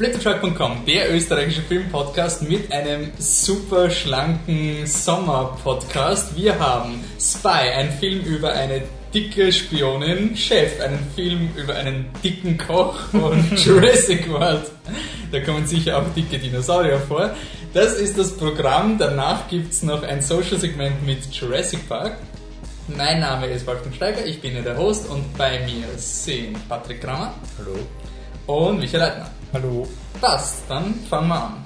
Flittertruck.com, der österreichische Filmpodcast mit einem super schlanken Sommer-Podcast. Wir haben Spy, ein Film über eine dicke Spionin, Chef, einen Film über einen dicken Koch und Jurassic World. Da kommen sicher auch dicke Dinosaurier vor. Das ist das Programm. Danach gibt es noch ein Social-Segment mit Jurassic Park. Mein Name ist Wolfgang Steiger, ich bin ja der Host und bei mir sind Patrick Kramer. Hallo. Und Michael Leitner. Hallo. Passt, dann fangen wir an.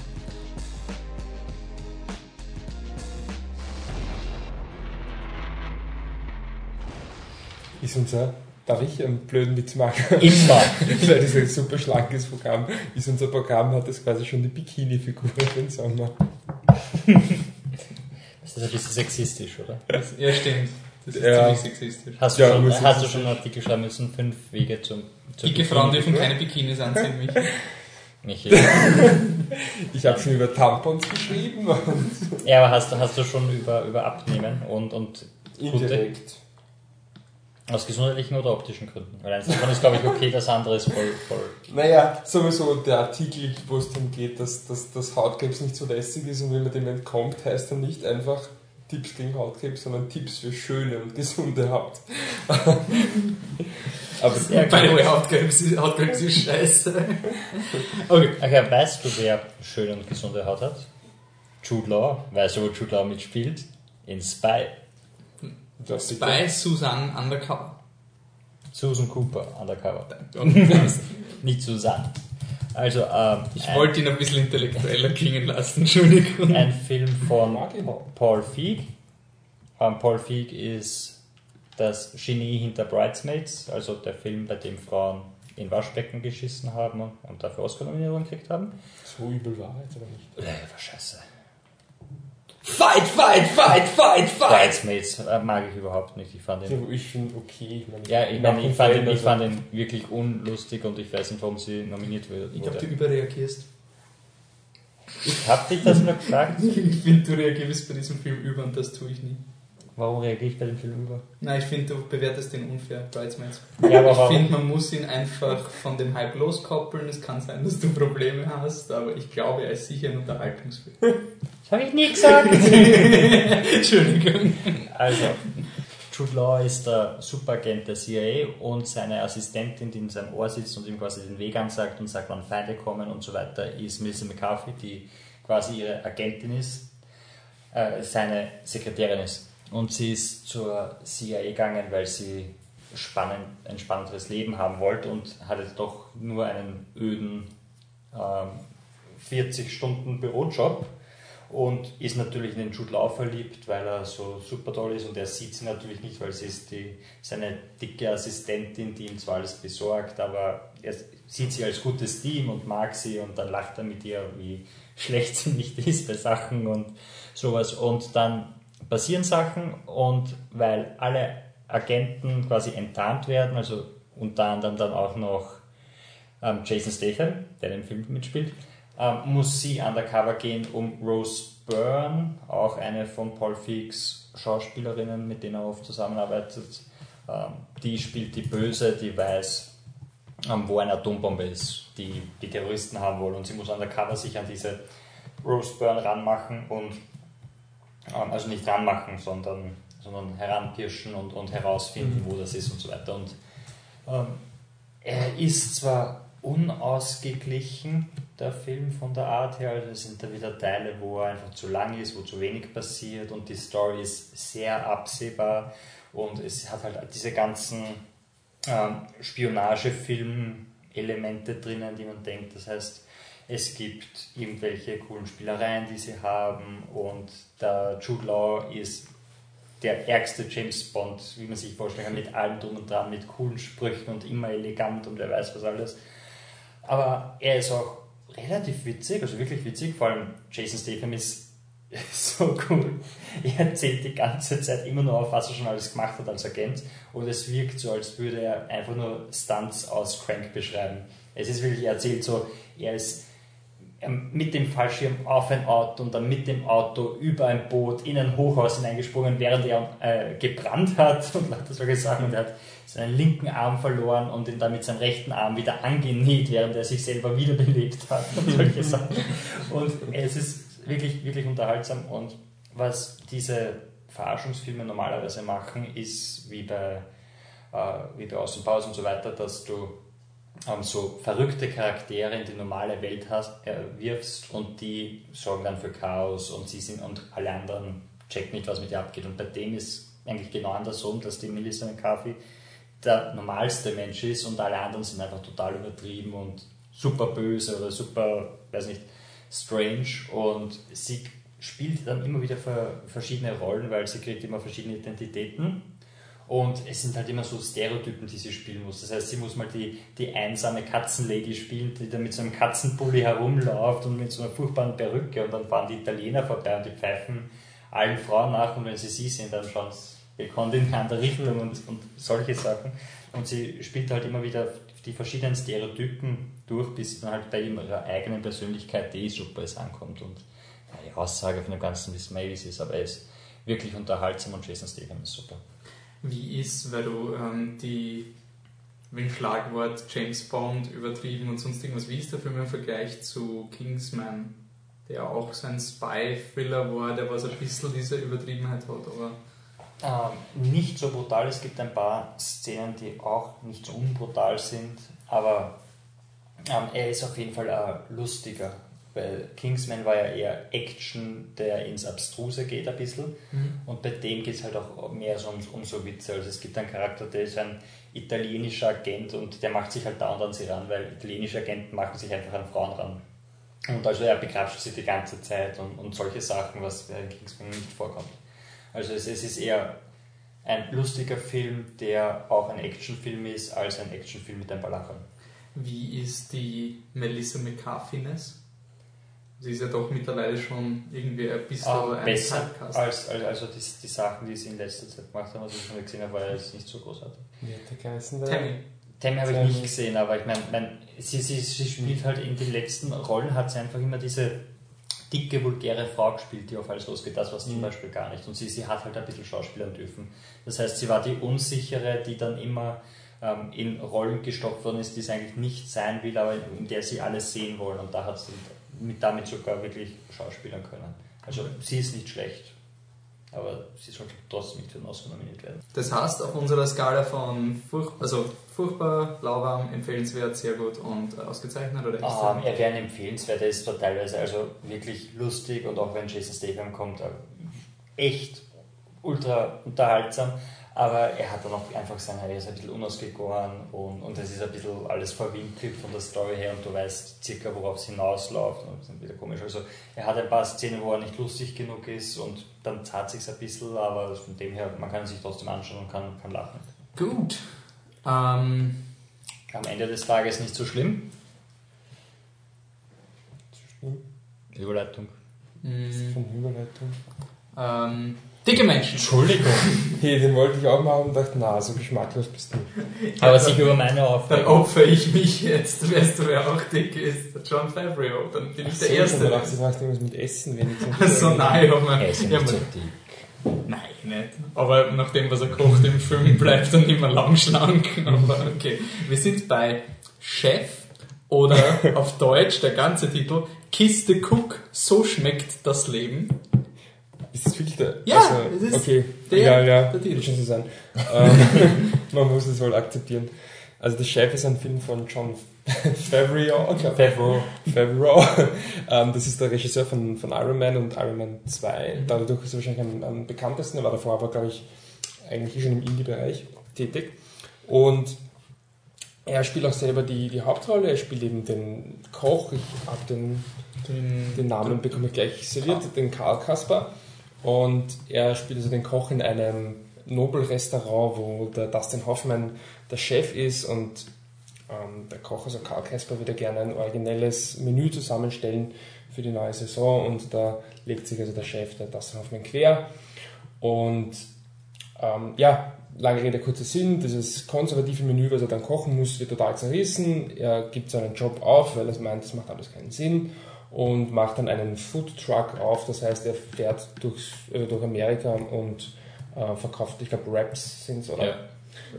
Ist unser, darf ich einen blöden Witz machen? Immer. Weil das ein super schlankes Programm ist. Unser Programm hat das quasi schon die Bikini-Figur für den Sommer. Das ist ein bisschen sexistisch, oder? Das, ja, stimmt. Das ist Ja. ziemlich sexistisch. Hast du, Ja, schon, hast du schon einen Artikel schreiben müssen? Fünf Wege zum, zur Dicke Frauen dürfen keine Bikinis anziehen, mich. Michael. Ich habe schon über Tampons geschrieben und Ja, aber hast, du- hast du schon über, über Abnehmen und, und gute, indirekt. aus gesundheitlichen oder optischen Gründen? Weil eins davon ist, glaube ich, okay, das andere ist voll, voll. Naja, sowieso der Artikel, wo es darum geht, dass, dass, dass Hautkrebs nicht so lästig ist und wenn man dem entkommt, heißt dann nicht einfach Tipps gegen Hautkrebs, sondern Tipps für schöne und gesunde Haut. Aber Sehr By the way, Hautkrebs ist, Hautkrebs ist scheiße. Okay. Okay, weißt du, wer schöne und gesunde Haut hat? Jude Law. Weißt du, wo Jude Law mitspielt? In Spy. das. Bei Susanne Undercover. Susan Cooper, Undercover. Und Nicht Susan. Also, ähm, Ich ein- wollte ihn ein bisschen intellektueller klingen lassen, Entschuldigung. ein Film von. Paul Feig. Ähm, Paul Feig ist das Genie hinter Bridesmaids, also der Film, bei dem Frauen in Waschbecken geschissen haben und, dafür Oscar-Nominierungen gekriegt haben. So übel war jetzt aber nicht. Äh, war scheiße. Fight, fight, fight, fight, fight! Bridesmaids äh, mag ich überhaupt nicht. Ich fand Ja, ihn, ich finde, okay. Ich meine, ja, ich, dem ich, fand ihn, ich fand ihn wirklich unlustig und ich weiß nicht, warum sie nominiert wurde. Ich glaube, du überreagierst. Ich hab dich das nur gefragt. Ich finde, du reagierst bei diesem Film über und das tue ich nie. Warum reagiere ich bei dem Film über? Nein, ich finde, du bewertest den unfair, Bridesmaids. Ja, aber ich finde, man muss ihn einfach von dem Hype loskoppeln. Es kann sein, dass du Probleme hast, aber ich glaube, er ist sicher ein Unterhaltungsfilm. Das habe ich nie gesagt. Entschuldigung. Also, Jude Law ist der Superagent der CIA und seine Assistentin, die in seinem Ohr sitzt und ihm quasi den Weg ansagt und sagt, wann Feinde kommen und so weiter, ist Melissa McCarthy, die quasi ihre Agentin ist, äh, seine Sekretärin ist. Und sie ist zur CIA gegangen, weil sie spannend, ein spannenderes Leben haben wollte und hatte doch nur einen öden ähm, 40 Stunden Bürojob und ist natürlich in den Jude Law verliebt, weil er so super toll ist. Und er sieht sie natürlich nicht, weil sie ist die, seine dicke Assistentin, die ihm zwar alles besorgt, aber er sieht sie als gutes Team und mag sie und dann lacht er mit ihr, wie schlecht sie nicht ist bei Sachen und sowas. Und dann passieren Sachen und weil alle Agenten quasi enttarnt werden, also unter anderem dann auch noch ähm, Jason Statham, der den Film mitspielt, ähm, muss sie undercover gehen, um Rose Byrne, auch eine von Paul Feigs Schauspielerinnen, mit denen er oft zusammenarbeitet, ähm, die spielt die Böse, die weiß, ähm, wo eine Atombombe ist, die die Terroristen haben wollen und sie muss undercover sich an diese Rose Byrne ranmachen und also nicht ranmachen, sondern, sondern heranpirschen und, und herausfinden, wo das ist und so weiter. Und ähm, er ist zwar unausgeglichen, der Film von der Art her, also es sind da wieder Teile, wo er einfach zu lang ist, wo zu wenig passiert und die Story ist sehr absehbar und es hat halt diese ganzen ähm, Spionagefilm-Elemente drinnen, die man denkt. Das heißt, es gibt irgendwelche coolen Spielereien, die sie haben und der Jude Law ist der ärgste James Bond, wie man sich vorstellen kann, mit allem drum und dran, mit coolen Sprüchen und immer elegant und wer weiß was alles. Aber er ist auch relativ witzig, also wirklich witzig, vor allem Jason Statham ist so cool. Er erzählt die ganze Zeit immer nur auf, was er schon alles gemacht hat als Agent und es wirkt so, als würde er einfach nur Stunts aus Crank beschreiben. Es ist wirklich, er erzählt so, er ist mit dem Fallschirm auf ein Auto und dann mit dem Auto über ein Boot in ein Hochhaus hineingesprungen, während er äh, gebrannt hat und lauter solche Sachen. Und er hat seinen linken Arm verloren und ihn dann mit seinem rechten Arm wieder angenäht, während er sich selber wiederbelebt hat und solche Sachen. Und es ist wirklich, wirklich unterhaltsam. Und was diese Verarschungsfilme normalerweise machen, ist wie bei, äh, wie bei Powers und so weiter, dass du so verrückte Charaktere in die normale Welt hast, äh, wirfst und die sorgen dann für Chaos und sie sind und alle anderen checken nicht, was mit ihr abgeht. Und bei dem ist eigentlich genau andersrum, dass die Melissa McCarthy der normalste Mensch ist und alle anderen sind einfach total übertrieben und super böse oder super, weiß nicht, strange und sie spielt dann immer wieder verschiedene Rollen, weil sie kriegt immer verschiedene Identitäten und es sind halt immer so Stereotypen, die sie spielen muss. Das heißt, sie muss mal die, die einsame Katzenlady spielen, die da mit so einem Katzenpulli herumläuft und mit so einer furchtbaren Perücke. Und dann fahren die Italiener vorbei und die pfeifen allen Frauen nach. Und wenn sie sie sehen, dann schauen sie gekonnt in eine andere Richtung und, und solche Sachen. Und sie spielt halt immer wieder die verschiedenen Stereotypen durch, bis dann halt bei ihrer eigenen Persönlichkeit, die eh super ist, ankommt. Und die Aussage von dem Ganzen, wie Smileys ist, aber er ist wirklich unterhaltsam und Jason Statham ist super wie ist, weil du ähm, die mit Schlagwort James Bond übertrieben und sonst irgendwas. Wie ist der Film im Vergleich zu Kingsman, der auch so ein Spy-Thriller war, der was ein bisschen diese Übertriebenheit hat, aber. Ähm, nicht so brutal. Es gibt ein paar Szenen, die auch nicht so unbrutal sind, aber ähm, er ist auf jeden Fall äh, lustiger weil Kingsman war ja eher Action, der ins Abstruse geht ein bisschen. Mhm. Und bei dem geht es halt auch mehr so um, um, so Witze. Also es gibt einen Charakter, der ist ein italienischer Agent und der macht sich halt dauernd an sie ran, weil italienische Agenten machen sich einfach an Frauen ran. Und also er begrapscht sie die ganze Zeit und, und solche Sachen, was in Kingsman nicht vorkommt. Also es, es ist eher ein lustiger Film, der auch ein Actionfilm ist, als ein Actionfilm mit ein paar Lachern. Wie ist die Melissa McCarthy-ness? Sie ist ja doch mittlerweile schon irgendwie ein bisschen um, ein besser Typecast. als, als also die, die Sachen, die sie in letzter Zeit gemacht haben, was ich schon gesehen habe, war ja jetzt nicht so großartig. Wie hat der geheißen? Tammy. Tammy habe ich nicht gesehen, aber ich meine, mein, sie, sie, sie spielt halt in den letzten Rollen, hat sie einfach immer diese dicke, vulgäre Frau gespielt, die auf alles losgeht, das war mhm. zum Beispiel gar nicht. Und sie, sie hat halt ein bisschen schauspielern dürfen. Das heißt, sie war die Unsichere, die dann immer ähm, in Rollen gestopft worden ist, die es eigentlich nicht sein will, aber in der sie alles sehen wollen. Und da hat sie mit damit sogar wirklich schauspielern können. Also sie ist nicht schlecht, aber sie sollte trotzdem nicht für den Oscar nominiert werden. Das heißt, auf unserer Skala von furch also furchtbar, lauwarm, empfehlenswert, sehr gut und ausgezeichnet oder extra? Um, er wäre ein empfehlenswert, er ist teilweise also wirklich lustig und auch wenn Jason Statham kommt, äh, echt ultra unterhaltsam. Aber er hat dann auch einfach seine, er ist ein bisschen unausgegoren und, und es ist ein bisschen alles verwinkelt von der Story her und du weißt circa, worauf es hinausläuft und das ist wieder komisch. Also er hat ein paar Szenen, wo er nicht lustig genug ist und dann zahlt sich ein bisschen, aber von dem her, man kann sich trotzdem anschauen und kann, kann lachen. Gut. Ähm. Am Ende des Tages nicht so schlimm. Zu schlimm? Überleitung. Mhm. Von Überleitung. Ähm. Dicke Menschen. Entschuldigung. Hey, den wollte ich auch machen und dachte, na, so geschmacklos bist du. Aber sich über meine Aufgabe. Dann opfer ich mich jetzt. Weißt du, wer auch dick ist? John Favreau. Dann bin ich der so, Erste. Ich dachte, du machst irgendwas mit Essen wenigstens. Also nein, aber... Er ist ja nicht so dick. Nein, nicht. Aber nach dem, was er kocht im Film, bleibt er nicht mehr lang schlank. Aber okay. Wir sind bei Chef oder auf Deutsch der ganze Titel Kiste Cook, so schmeckt das Leben. Ist das wirklich der? Ja, also, das ist okay. der, ja, ja, der Titel. Schon so sein. ähm, man muss es wohl akzeptieren. Also der Chef ist ein Film von John Favreau. Favreau. Favreau. ähm, das ist der Regisseur von, von Iron Man und Iron Man 2. Mhm. Dadurch ist er wahrscheinlich am, am bekanntesten. Er war davor aber, glaube ich, eigentlich schon im Indie-Bereich tätig. Und er spielt auch selber die, die Hauptrolle. Er spielt eben den Koch. Ich habe den, den, den, Namen bekomme ich gleich serviert, den Karl Kasper. Und er spielt also den Koch in einem Nobelrestaurant, wo der Dustin Hoffman der Chef ist und ähm, der Koch, also Karl Kasper, würde gerne ein originelles Menü zusammenstellen für die neue Saison und da legt sich also der Chef, der Dustin Hoffman, quer. Und ähm, ja, lange Rede, kurzer Sinn, dieses konservative Menü, was er dann kochen muss, wird total zerrissen. Er gibt seinen Job auf, weil er meint, das macht alles keinen Sinn und macht dann einen Food Truck auf. Das heißt, er fährt durch, äh, durch Amerika und äh, verkauft, ich glaube, Raps sind es, oder? Ja.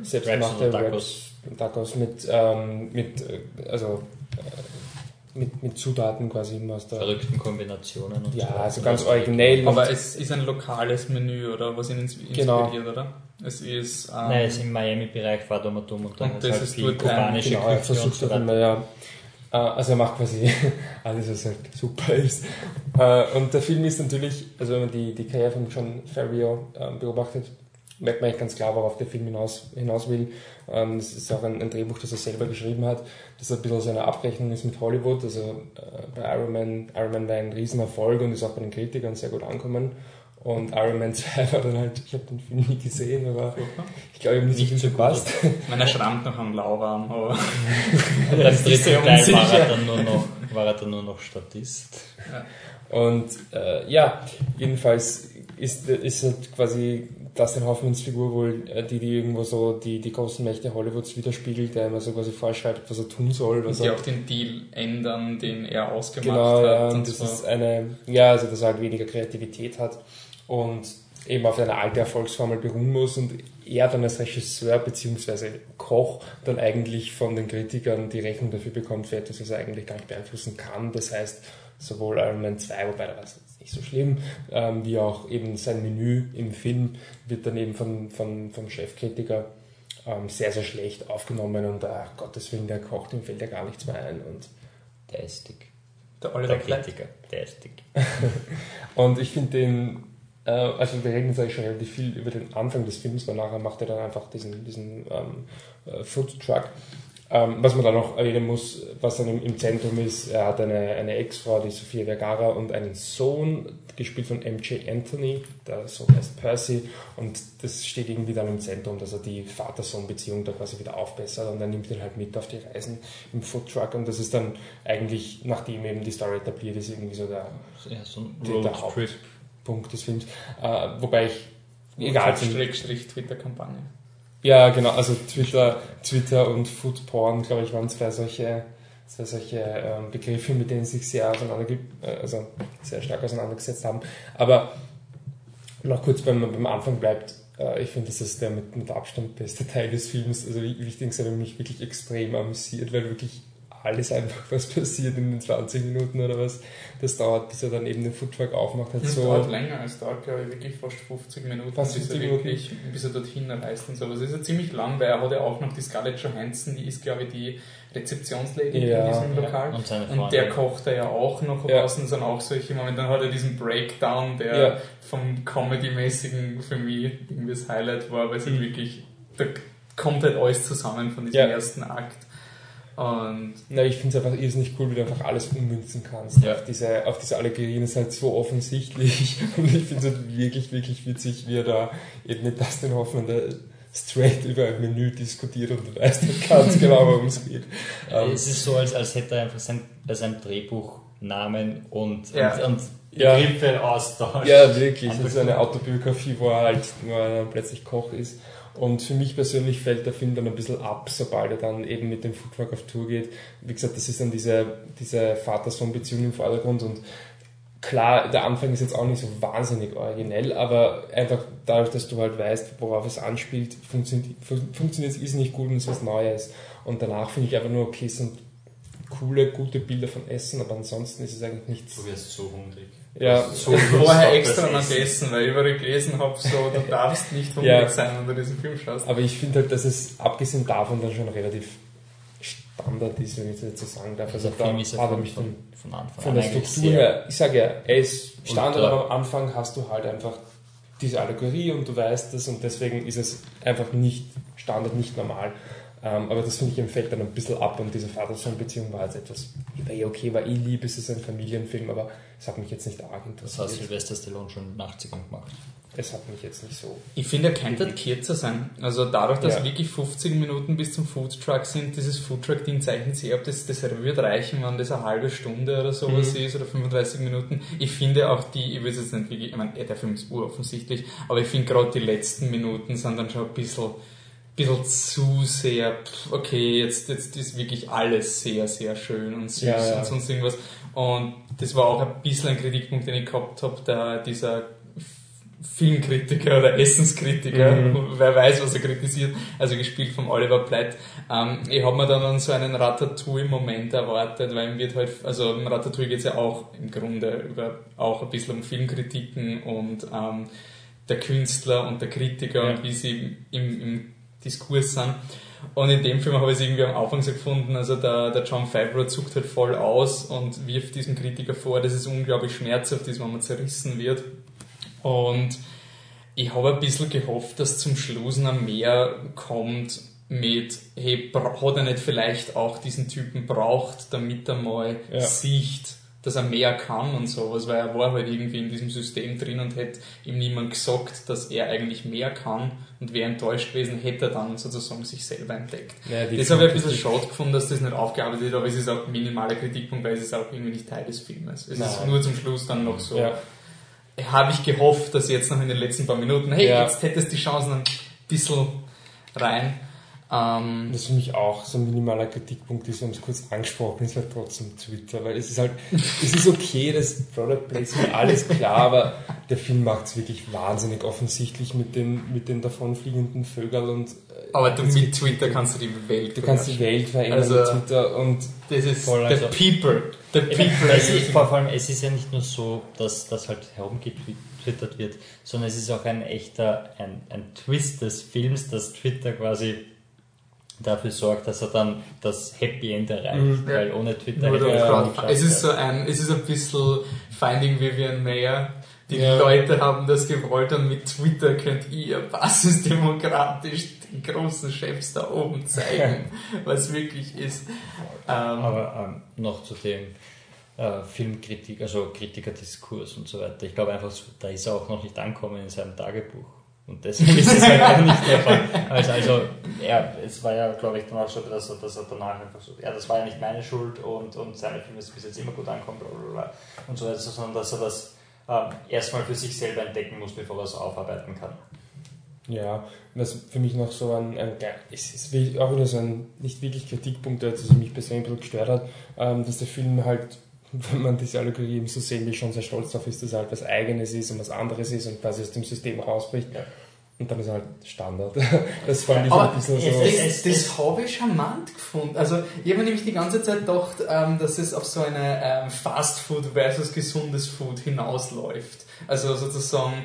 Selbstgemachte Raps und Raps, Tacos mit, ähm, mit, äh, also, äh, mit, mit Zutaten quasi immer aus der. Verrückten Kombinationen und Ja, so. also ganz originell. Aber es ist ein lokales Menü, oder was ihn ins- inspiriert, Genau. oder? Es ist. Ähm, Nein, es ist im Miami-Bereich war dumm und dumm und dann Und hat das halt ist viel ein- kubanische Genau, er Küche und versucht so immer, ja. Äh, Also er macht quasi alles, was halt super ist. Äh, Und der Film ist natürlich, also wenn man die, die Karriere von John Favreau ähm, beobachtet, merkt man eigentlich ganz klar, worauf der Film hinaus, hinaus will. Ähm, Es ist auch ein, ein Drehbuch, das er selber geschrieben hat, das ein bisschen so eine Abrechnung ist mit Hollywood. Also äh, bei Iron Man, Iron Man war ein Riesenerfolg und ist auch bei den Kritikern sehr gut angekommen. Und Iron Man 2 war dann halt, ich habe den Film nie gesehen, aber ich glaube, ihm nicht, Nicht so so viel gut. passt. Meiner schrammt noch am Lauwarm, aber. Das sehr Teil war er, dann nur noch, war er dann nur noch Statist. Und äh, ja, jedenfalls ist, ist halt quasi Dustin Hoffmans Figur wohl äh, die, die irgendwo so die, die großen Mächte Hollywoods widerspiegelt, der immer so quasi vorschreibt, was er tun soll. Und Was die er, auch den Deal ändern, den er ausgemacht genau, hat. ja, und und das so. ist eine, ja, also dass er halt weniger Kreativität hat und eben auf eine alte Erfolgsformel beruhen muss und er dann als Regisseur bzw. Koch dann eigentlich von den Kritikern die Rechnung dafür bekommt für etwas, was er eigentlich gar nicht beeinflussen kann. Das heißt, sowohl Iron Man 2, wobei da war es jetzt nicht so schlimm, ähm, wie auch eben sein Menü im Film wird dann eben von, von, vom Chefkritiker ähm, sehr, sehr schlecht aufgenommen und ach Gottes Willen, der kocht, ihm fällt ja gar nichts mehr ein und Der ist dick. der Oliver Der. Kritiker, der ist dick. Und ich finde den, äh, also wir reden jetzt eigentlich schon relativ viel über den Anfang des Films, weil nachher macht er dann einfach diesen, diesen ähm, äh, Food Truck. Ähm, was man dann noch erwähnen muss, was dann im, im Zentrum ist, er hat eine, eine Ex-Frau, die Sophia Vergara, und einen Sohn, gespielt von MJ Anthony, der Sohn heißt Percy, und das steht irgendwie dann im Zentrum, dass er die Vater-Sohn-Beziehung da quasi wieder aufbessert und er nimmt ihn halt mit auf die Reisen im Food Truck und das ist dann eigentlich, nachdem eben die Story etabliert ist, irgendwie so der, Ja, so ein Roadtrip. Punkt des Films. Äh, wobei ich, egal, Schrägstrich Twitter-Kampagne. ja genau, also Twitter, Twitter und Food Porn, glaube ich, waren zwei solche, zwei solche ähm, Begriffe, mit denen sich sehr, auseinander, äh, also sehr stark auseinandergesetzt haben. Aber noch kurz beim, beim Anfang bleibt, äh, ich finde, das ist der mit, mit Abstand beste Teil des Films. Also wie wichtig ist, hat mich wirklich extrem amüsiert, weil wirklich alles einfach, was passiert in den 20 Minuten oder was, das dauert, bis er dann eben den Foodtruck aufmacht. Hat Das so dauert länger, es dauert glaube ich wirklich fast 50 Minuten, Fast bis, er 50 Minuten. wirklich, bis er dorthin reist und so. Aber es ist ja ziemlich lang, weil er hat ja auch noch die Scarlett Johansson, die ist glaube ich die Rezeptionslady Ja. in diesem Ja, Lokal. und seine Und Freundin. der kocht er ja auch noch Ja. was und dann auch solche Momente. Dann hat er diesen Breakdown, der Ja. vom Comedy-mäßigen für mich irgendwie das Highlight war, weil es halt Mhm. wirklich, da kommt halt alles zusammen von diesem Ja. ersten Akt. Und Na, ich finde es einfach irrsinnig cool, wie du einfach alles ummünzen kannst. Ja. Auf, diese, auf diese Allegorien ist halt so offensichtlich. Und ich finde es halt wirklich, wirklich witzig, wie er da eben mit Dustin Hoffmann da straight über ein Menü diskutiert und du weißt halt ganz genau, worum es geht. Ähm, es ist so, als, als hätte er einfach sein, bei seinem Drehbuch Namen und, Ja. und, und Ja. Begriffe austauscht. Ja, wirklich. Das ist eine Autobiografie, wo er halt dann plötzlich Koch ist. Und für mich persönlich fällt der Film dann ein bisschen ab, sobald er dann eben mit dem Foodtruck auf Tour geht. Wie gesagt, das ist dann diese, diese Vater-Sohn-Beziehung im Vordergrund und klar, der Anfang ist jetzt auch nicht so wahnsinnig originell, aber einfach dadurch, dass du halt weißt, worauf es anspielt, funktioniert, fun- funktioniert es ist nicht gut und es ist was Neues. Und danach finde ich einfach nur, okay, es sind coole, gute Bilder von Essen, aber ansonsten ist es eigentlich nichts. Du wirst so hungrig. Ja, So vorher extra noch Essen. gegessen, weil ich überall gelesen habe, so, du darfst nicht hungrig Ja. sein, wenn du diesen Film schaust. Aber ich finde halt, dass es abgesehen davon dann schon relativ Standard ist, wenn ich das jetzt so sagen darf. Also da ist mich von, von Anfang von an der Struktur her, ich sage ja, er ist Standard, aber am Anfang hast du halt einfach diese Allegorie und du weißt das und deswegen ist es einfach nicht Standard, nicht normal. Ähm, aber das finde ich, ihm fällt dann ein bisschen ab und diese Vater-Sohn-Beziehung war jetzt etwas, war eh okay, war eh lieb, es ist ein Familienfilm, aber es hat mich jetzt nicht arg Das hat interessiert. Sylvester Stallone schon 80ern gemacht. Es hat mich jetzt nicht so. Ich finde, er könnte halt kürzer sein. Also dadurch, dass Ja. wirklich 50 Minuten bis zum Foodtruck sind, dieses Foodtruck-Ding zeichnet sich ab, das, das wird reichen, wenn das eine halbe Stunde oder sowas Mhm. ist oder 35 Minuten. Ich finde auch die, ich weiß jetzt nicht wirklich, ich meine, der Film ist uroffensichtlich, aber ich finde gerade die letzten Minuten sind dann schon ein bisschen bisschen zu sehr, pff, okay, jetzt, jetzt ist wirklich alles sehr, sehr schön und süß Ja, ja. und sonst irgendwas. Und das war auch ein bisschen ein Kritikpunkt, den ich gehabt habe, da dieser Filmkritiker oder Essenskritiker, Mhm. wer weiß, was er kritisiert, also gespielt vom Oliver Platt. Ähm, ich habe mir dann an so einen Ratatouille-Moment erwartet, weil ihm wird halt, also im Ratatouille geht es ja auch im Grunde über auch ein bisschen um Filmkritiken und ähm, der Künstler und der Kritiker Ja. und wie sie im, im Diskurs sind. Und in dem Film habe ich es irgendwie am Anfang so gefunden, also der, der John Favreau zuckt halt voll aus und wirft diesem Kritiker vor, dass es unglaublich schmerzhaft ist, wenn man zerrissen wird. Und ich habe ein bisschen gehofft, dass zum Schluss noch mehr kommt mit, hey, hat er nicht vielleicht auch diesen Typen braucht, damit er mal Ja. sieht, dass er mehr kann und sowas, weil er war halt irgendwie in diesem System drin und hätte ihm niemand gesagt, dass er eigentlich mehr kann und wäre enttäuscht gewesen, hätte er dann sozusagen sich selber entdeckt. Naja, Das habe ich ein bisschen schade gefunden, dass das nicht aufgearbeitet wird, aber es ist auch ein minimaler Kritikpunkt, weil es ist auch irgendwie nicht Teil des Filmes. Es ist Nein. nur zum Schluss dann noch so, Ja. habe ich gehofft, dass jetzt noch in den letzten paar Minuten, hey, Ja. jetzt hättest du die Chancen ein bisschen rein. Ähm, Das ist für mich auch so ein minimaler Kritikpunkt, ist, wir haben es kurz angesprochen, ist halt trotzdem Twitter, weil es ist halt, es ist okay, das Product Placement, alles klar, aber der Film macht es wirklich wahnsinnig offensichtlich mit den, mit den davonfliegenden Vögeln und äh, aber du, mit Twitter kannst du die Welt du kannst die Welt verändern Also- mit Twitter und Das ist Voll, the also- people. The people. meine, es ist, vor allem, es ist ja nicht nur so, dass das halt herumgetwittert wird, sondern es ist auch ein echter, ein, ein Twist des Films, dass Twitter quasi dafür sorgt, dass er dann das Happy End erreicht, Mhm. weil ohne Twitter hätte er geschafft, es ist so ein, es ist ein bisschen Finding Vivian Mayer. Die Ja. Leute haben das gewollt und mit Twitter könnt ihr basisdemokratisch den großen Chefs da oben zeigen, was wirklich ist. Ähm, Aber ähm, noch zu dem äh, Filmkritik, also Kritikerdiskurs und so weiter. Ich glaube einfach, da ist er auch noch nicht angekommen in seinem Tagebuch. Und deswegen ist es halt auch nicht der Fall. Also, also ja, es war ja, glaube ich, dann auch so, dass er, dass er danach einfach so, ja, das war ja nicht meine Schuld und, und seine Filme ist bis jetzt immer gut ankommen, bla bla bla und so weiter, sondern dass er das ähm, erstmal für sich selber entdecken muss, bevor er es aufarbeiten kann. Ja, was für mich noch so ein, ein es ist auch wieder so ein nicht wirklich Kritikpunkt, der mich persönlich ein bisschen gestört hat, ähm, dass der Film halt, wenn man diese Allegorie eben so sehen will, schon sehr stolz darauf ist, dass er halt was Eigenes ist und was anderes ist und quasi aus dem System rausbricht. Ja. Und dann ist er halt Standard. Das fand ich Aber ein bisschen es- so. es- Das, das habe ich charmant gefunden. Also, ich habe mir nämlich die ganze Zeit gedacht, ähm, dass es auf so eine ähm, Fast Food versus gesundes Food hinausläuft. Also sozusagen,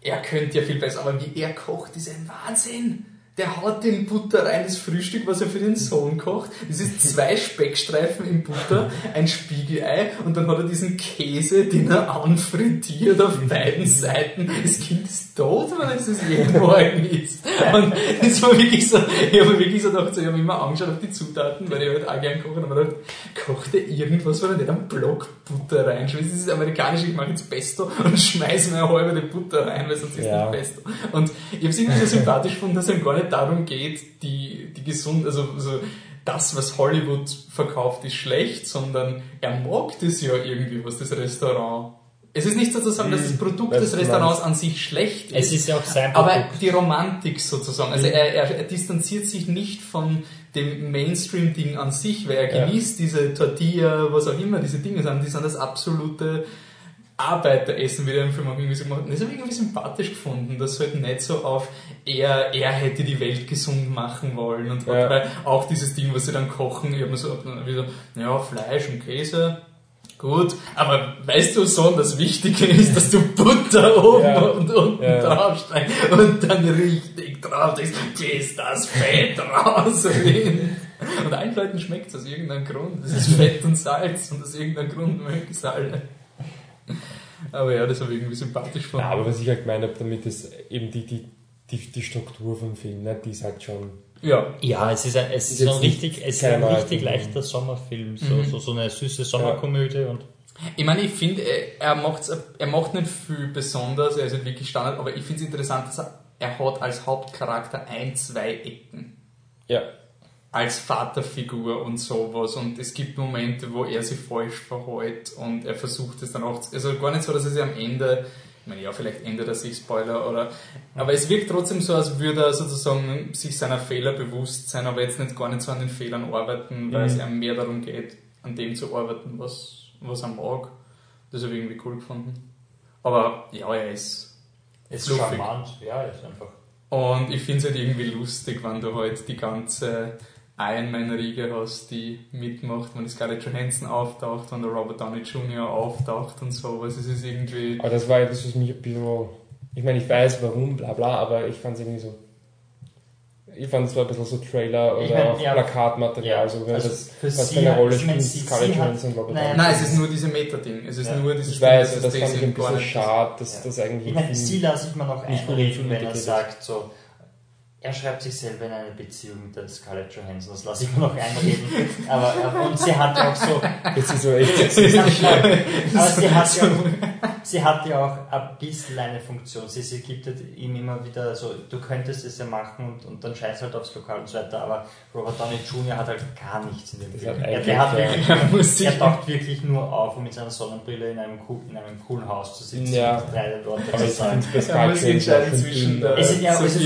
er könnte ja viel besser, aber wie er kocht, ist ein Wahnsinn. Der haut den Butter rein, das Frühstück, was er für den Sohn kocht. Das ist zwei Speckstreifen in Butter, ein Spiegelei und dann hat er diesen Käse, den er anfrittiert auf beiden Seiten. Das Kind ist tot, wenn es das jeden Morgen isst. Und das war wirklich so, ich habe mir wirklich so gedacht, ich habe immer angeschaut auf die Zutaten, weil ich halt auch gern koche, mir gedacht, kocht er irgendwas, weil er nicht einen Block Butter reinschmeißt. Das ist amerikanisch, ich mache jetzt Pesto und schmeiße mir eine halbe Butter rein, weil sonst ist Ja. nicht Pesto. Und ich habe es irgendwie so sympathisch gefunden, dass ihm gar nicht darum geht, die, die gesund, also so, das, was Hollywood verkauft, ist schlecht, sondern er mag das ja irgendwie, was das Restaurant. Es ist nicht sozusagen, dass das Produkt des Restaurants an sich schlecht ist. Es ist ja auch sein Aber Produkt. die Romantik sozusagen, also er, er, er distanziert sich nicht von dem Mainstream-Ding an sich, weil er Ja. genießt diese Tortilla, was auch immer diese Dinge sind, die sind das absolute Arbeiteressen, wie der im Film auch irgendwie so gemacht. Und Das habe ich irgendwie sympathisch gefunden, dass halt nicht so auf er, er hätte die Welt gesund machen wollen und Ja. weil auch dieses Ding, was sie dann kochen, ich habe mir so wieder, ja, Fleisch und Käse, Gut, aber weißt du schon, das Wichtige ist, dass du Butter oben Ja. und unten Ja. draufstreckst und dann richtig drauf denkst, bis das Fett rausrinnt. Und allen Leuten schmeckt es aus irgendeinem Grund. Das ist Fett und Salz und aus irgendeinem Grund mögen es alle. Aber ja, das habe ich irgendwie sympathisch Ja, gefunden. aber was ich halt gemeint habe damit, ist eben die, die, die, die Struktur vom Film, ne, die ist halt schon. Ja, Ja, es ist ein, es Ist ein nicht richtig, es ist ein richtig leichter Sommerfilm, so, Mhm. so, so eine süße Sommerkomödie und Ich meine, ich finde, er, er macht's- er macht nicht viel besonders, er ist halt wirklich Standard, aber ich finde es interessant, dass er, er hat als Hauptcharakter ein, zwei Ecken. Ja. Als Vaterfigur und sowas. Und es gibt Momente, wo er sich falsch verhält und er versucht es dann auch, zu- also gar nicht so, dass er sich am Ende Ich meine, ja, vielleicht ändert er sich, Spoiler, oder. Aber es wirkt trotzdem so, als würde er sozusagen sich seiner Fehler bewusst sein, aber jetzt nicht gar nicht so an den Fehlern arbeiten, weil Mhm. es ihm mehr darum geht, an dem zu arbeiten, was, was er mag. Das habe ich irgendwie cool gefunden. Aber ja, er ist Ist fluffig. charmant, ja, ist einfach. Und ich finde es halt irgendwie lustig, wenn du halt die ganze Iron Man-Riege hast, die mitmacht, wenn Scarlett Johansson auftaucht, wenn der Robert Downey Jr. auftaucht und sowas. Es ist irgendwie. Aber das war ja das, was mich ein bisschen. Ich meine, ich weiß warum, bla bla, aber ich fand es irgendwie so. Ich fand es war ein bisschen so Trailer oder Ich mein, ja. Plakatmaterial, Ja, so, wenn also das für was sie für eine Rolle spielt, Scarlett Johansson und Robert Nein, Downey. Nein, es ist nur diese Meta-Ding. Es ist Ja. nur dieses Ich weiß, das dass fand ich ein bisschen schade, dass Ja. das eigentlich Ich meine, sie lasse ich mir noch einreden, wenn er sagt, so, er schreibt sich selber in eine Beziehung mit der Scarlett Johansson, das lasse ich mir noch einreden. aber, aber- und sie hat ja auch so, Jetzt ist so echt. aber sie hat ja auch, sie hat ja auch ein bisschen eine Funktion. Sie, sie gibt halt ihm immer wieder so, du könntest es ja machen und, und dann scheiß halt aufs Lokal und so weiter, aber Robert Downey Jr. hat halt gar nichts in dem Film. hat Er, der hat ja. wirklich, Er er taucht wirklich nur auf, um mit seiner Sonnenbrille in einem, in einem coolen Haus zu sitzen Ja. und drei Worte Aber zu sagen. es Er muss sich Scarlett entscheiden zwischen der- Es ist ja es ist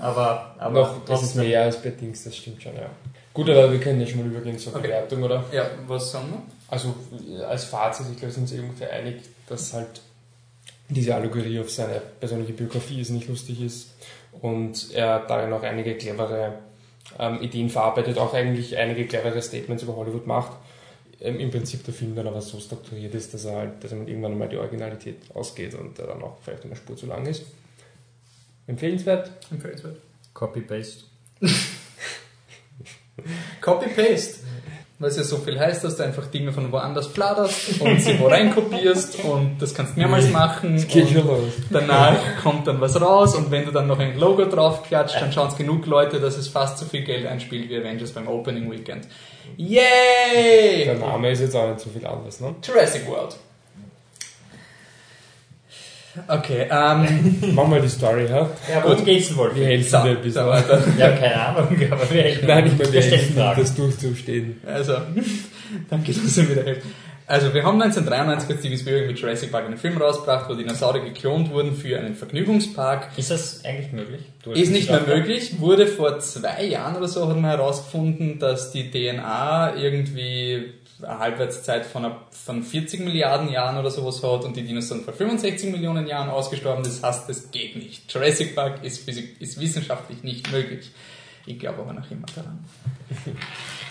aber, aber noch, es ist mehr als bei Dings, das stimmt schon, ja. Gut, aber wir können ja schon mal übergehen zur Okay. Bewertung, oder? Ja, was sagen wir? Also als Fazit, ich glaube, sind sie ungefähr einig, dass halt diese Allegorie auf seine persönliche Biografie ist, nicht lustig ist und er darin auch einige clevere ähm, Ideen verarbeitet, auch eigentlich einige clevere Statements über Hollywood macht. Ähm, Im Prinzip der Film dann aber so strukturiert ist, dass er halt, dass er irgendwann mal die Originalität ausgeht und er dann auch vielleicht eine Spur zu lang ist. Empfehlenswert? Empfehlenswert. Copy-Paste. Copy-Paste. Was ja so viel heißt, dass du einfach Dinge von woanders flatterst und sie wo reinkopierst und das kannst du mehrmals machen. Es geht und schon los. Danach kommt dann was raus und wenn du dann noch ein Logo drauf klatscht, dann schauen es genug Leute, dass es fast so viel Geld einspielt wie Avengers beim Opening Weekend. Yay! Der Name ist jetzt auch nicht so viel anders, ne? Jurassic World. Okay, ähm, Mach mal die Story, ja? Ja, worum geht's denn wohl? Wir helfen so, dir ein bisschen. weiter. Ja, keine Ahnung, aber wir helfen. Nein, ich meine, wir wir helfen das durchzustehen. Also, danke, dass du mir wieder hilfst. Also, wir haben 1993 hat Steven Spielberg mit Jurassic Park einen Film rausgebracht, wo Dinosaurier geklont wurden für einen Vergnügungspark. Ist das eigentlich möglich? Ist nicht mehr möglich, wurde vor zwei Jahren oder so hat man herausgefunden, dass die DNA irgendwie eine Halbwertszeit von, von 40 Milliarden Jahren oder sowas hat und die Dinos sind vor 65 Millionen Jahren ausgestorben. Das heißt, das geht nicht. Jurassic Park ist, physik- ist wissenschaftlich nicht möglich. Ich glaube aber noch immer daran.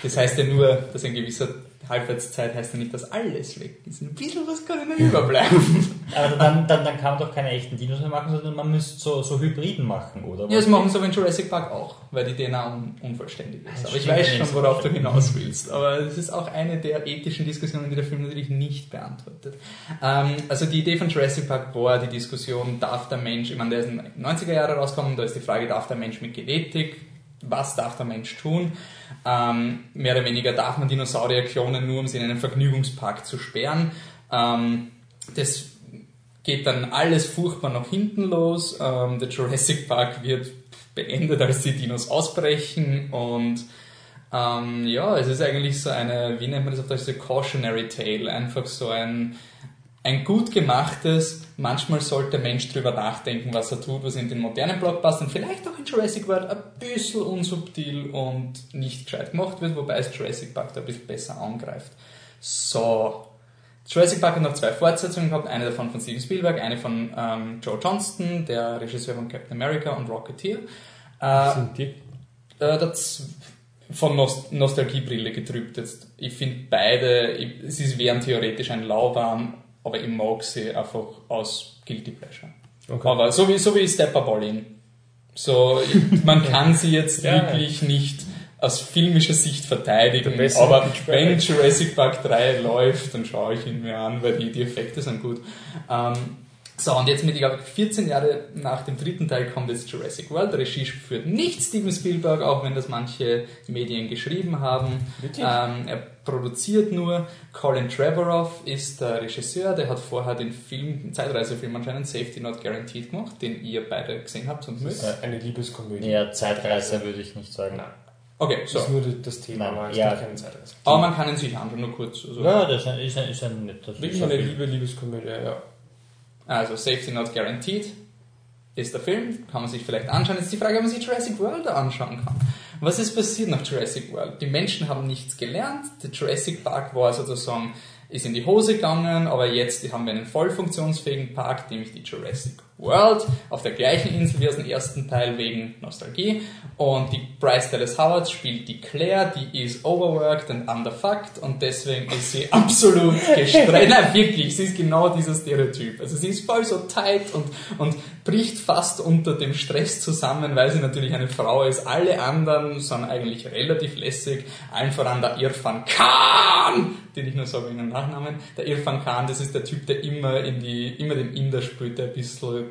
Das heißt ja nur, dass ein gewisser Halbwertszeit heißt ja nicht, dass alles weg ist. Ein bisschen was kann noch überbleiben. Aber dann, dann, dann kann man doch keine echten Dinos mehr machen, sondern man müsste so, so Hybriden machen, oder? Ja, das machen sie aber in Jurassic Park auch, weil die DNA un unvollständig ist. Aber ich weiß schon, worauf du hinaus willst. Aber es ist auch eine der ethischen Diskussionen, die der Film natürlich nicht beantwortet. Ähm, also die Idee von Jurassic Park war die Diskussion, darf der Mensch, ich meine, der ist in den 90er Jahren rausgekommen, da ist die Frage, darf der Mensch mit Genetik, was darf der Mensch tun? Ähm, mehr oder weniger darf man Dinosaurier klonen, nur um sie in einen Vergnügungspark zu sperren. Ähm, das geht dann alles furchtbar nach hinten los. Ähm, der Jurassic Park wird beendet, als die Dinos ausbrechen und ähm, ja, es ist eigentlich so eine, wie nennt man das auf Deutsch, so cautionary tale, einfach so ein, ein gut gemachtes, manchmal sollte der Mensch drüber nachdenken, was er tut, was in den modernen Blockbustern, vielleicht auch in Jurassic World ein bisschen unsubtil und nicht gescheit gemacht wird, wobei es Jurassic Park da ein bisschen besser angreift. So, Jurassic Park hat noch zwei Fortsetzungen gehabt, eine davon von Steven Spielberg, eine von ähm, Joe Johnston, der Regisseur von Captain America und Rocketeer. Äh, Sind die? äh, das von Nost Nostalgiebrille getrübt jetzt. Ich finde beide, ich, sie wären theoretisch ein Lauwarm, aber ich mag sie einfach aus Guilty Pleasure. Okay. Aber so wie, so wie Step Up All In. So, man kann sie jetzt Ja. wirklich nicht aus filmischer Sicht verteidigen, aber wenn. Jurassic Park 3 läuft, dann schaue ich ihn mir an, weil die, die Effekte sind gut. Ähm, so, und jetzt mit, ich glaube, 14 Jahre nach dem dritten Teil kommt jetzt Jurassic World. Regie führt nicht Steven Spielberg, auch wenn das manche Medien geschrieben haben. Wirklich? Ähm, er produziert nur. Colin Trevorrow ist der Regisseur, der hat vorher den Film, den Zeitreisefilm anscheinend Safety Not Guaranteed gemacht, den ihr beide gesehen habt und mögt. Äh, Eine Liebeskomödie. Ja, Zeitreise würde ich nicht sagen. Nein. Okay, Das so. ist nur das Thema, Nein, aber es ja. keine Zeitreise. Aber man kann ihn sich anschauen, nur kurz. Also, Ja, das ist ein, ist ein, ist ein netter Wirklich eine liebe Liebeskomödie, ja. Also Safety Not Guaranteed ist der Film, kann man sich vielleicht anschauen. Jetzt ist die Frage, ob man sich Jurassic World anschauen kann. Was ist passiert nach Jurassic World? Die Menschen haben nichts gelernt. Der Jurassic Park war sozusagen, ist in die Hose gegangen, aber jetzt haben wir einen voll funktionsfähigen Park, nämlich die Jurassic World, auf der gleichen Insel wie aus dem ersten Teil wegen Nostalgie. Und die Bryce Dallas Howard spielt die Claire, die ist overworked and underfucked und deswegen ist sie absolut gestresst. Nein, wirklich, sie ist genau dieser Stereotyp. Also sie ist voll so tight und, und bricht fast unter dem Stress zusammen, weil sie natürlich eine Frau ist. Alle anderen sind eigentlich relativ lässig. Allen voran der Irfan Khan, den ich nur sage wegen dem Nachnamen. Der Irfan Khan, das ist der Typ, der immer in die, immer den Inder spielt, der ein bisschen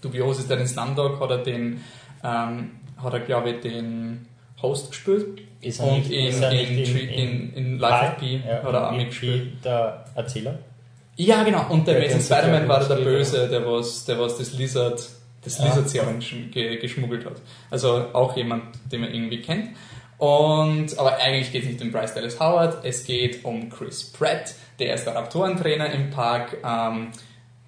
dubios ist. Der den Slumdog hat er den, ähm, hat er glaube ich den Host gespielt. Ist er und nicht- in, ist er in, in, in- in, Life of Pi Ja, hat er auch mitgespielt. Der Erzähler. Ja, genau. Und der Amazing Spider-Man war der Böse, der was, der was das Lizard, das Ja. Lizard Serum sch- ge geschmuggelt hat. Also auch jemand, den man irgendwie kennt. Und, aber eigentlich geht es nicht um Bryce Dallas Howard, es geht um Chris Pratt, der ist der Raptorentrainer im Park. Ähm,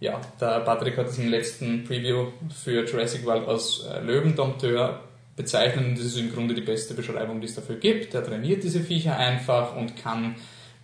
ja, der Patrick hat es im letzten Preview für Jurassic World als äh, Löwendompteur bezeichnet und das ist im Grunde die beste Beschreibung, die es dafür gibt. Der trainiert diese Viecher einfach und kann,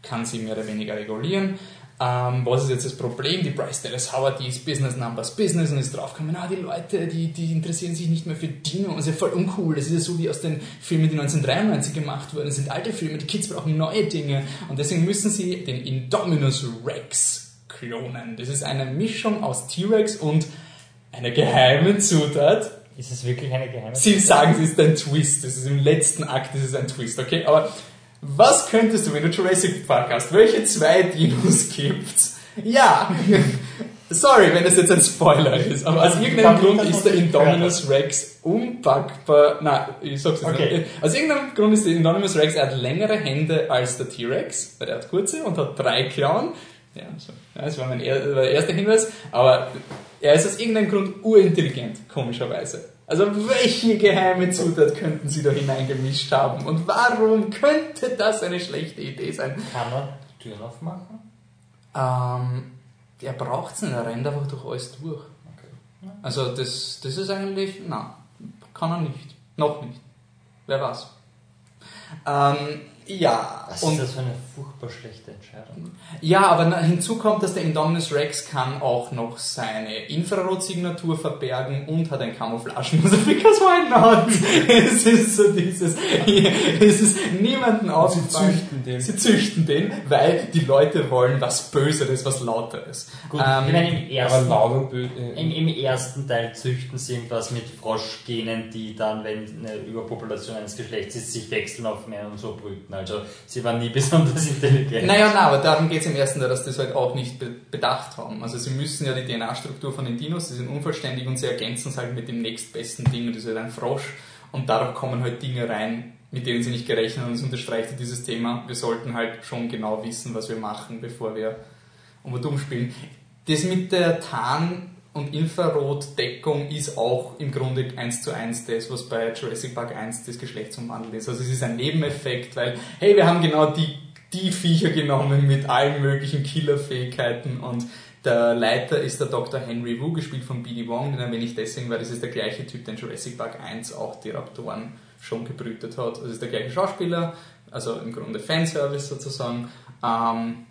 kann sie mehr oder weniger regulieren. Ähm, was ist jetzt das Problem? Die Bryce Dallas Howard, die ist Business Numbers Business und ist draufgekommen, ah, die Leute, die, die interessieren sich nicht mehr für Dino, das ist ja voll uncool. Das ist ja so wie aus den Filmen, die 1993 gemacht wurden. Das sind alte Filme, die Kids brauchen neue Dinge und deswegen müssen sie den Indominus Rex klonen. Das ist eine Mischung aus T-Rex und einer geheimen Zutat. Ist es wirklich eine geheime? Sie sagen, es ist ein Twist. Das ist im letzten Akt, das ist ein Twist, okay? Aber was könntest du, wenn du Jurassic Park hast? Welche zwei Dinos gibt's? Ja! Sorry, wenn das jetzt ein Spoiler ist, aber aus irgendeinem Grund ist der Indominus Rex unpackbar. Nein, ich sag's jetzt Okay. nicht. Aus irgendeinem Grund ist der Indominus Rex, er hat längere Hände als der T-Rex, weil er hat kurze und hat drei Klauen. Ja, so. ja, das war mein er, war der erste Hinweis. Aber er ist aus irgendeinem Grund urintelligent, komischerweise. Also welche geheime Zutat könnten sie da hineingemischt haben? Und warum könnte das eine schlechte Idee sein? Kann man Türen aufmachen? Ähm, er braucht es nicht, er rennt einfach durch alles durch. Okay. Also das, das ist eigentlich, na, kann er nicht. Noch nicht. Wer weiß. Ähm, ja, Was und ist das für eine furchtbar schlechte Entscheidung? Ja, aber hinzu kommt, dass der Indominus Rex kann auch noch seine Infrarotsignatur verbergen und hat ein Camouflagemuster, because why not? es ist so dieses, es ist niemanden Sie aufgefallen. züchten den. Sie züchten den, weil die Leute wollen was Böseres, was Lauteres. Gut, Ähm, ich meine, im Aber ersten, böse. im, im ersten Teil züchten sie irgendwas mit Froschgenen, die dann, wenn eine Überpopulation eines Geschlechts ist, sich wechseln auf Männer und so brüten. Also sie waren nie besonders intelligent. Naja, na, aber darum geht es im ersten Teil, dass das halt auch nicht be bedacht haben. Also sie müssen ja die DNA-Struktur von den Dinos, die sind unvollständig und sie ergänzen es halt mit dem nächstbesten Ding, und das ist halt ein Frosch. Und darauf kommen halt Dinge rein, mit denen sie nicht gerechnet haben. Und das unterstreicht dieses Thema. Wir sollten halt schon genau wissen, was wir machen, bevor wir um und um spielen. Das mit der Tarn- und Infrarotdeckung ist auch im Grunde eins zu eins das, was bei Jurassic Park 1 das Geschlechtsumwandel ist. Also es ist ein Nebeneffekt, weil, hey, wir haben genau die, die Viecher genommen mit allen möglichen Killerfähigkeiten und der Leiter ist der Dr. Henry Wu, gespielt von B.D. Wong, den erwähne ich deswegen, weil das ist der gleiche Typ, der in Jurassic Park 1 auch die Raptoren schon gebrütet hat. Also es ist der gleiche Schauspieler, also im Grunde Fanservice sozusagen. Ähm,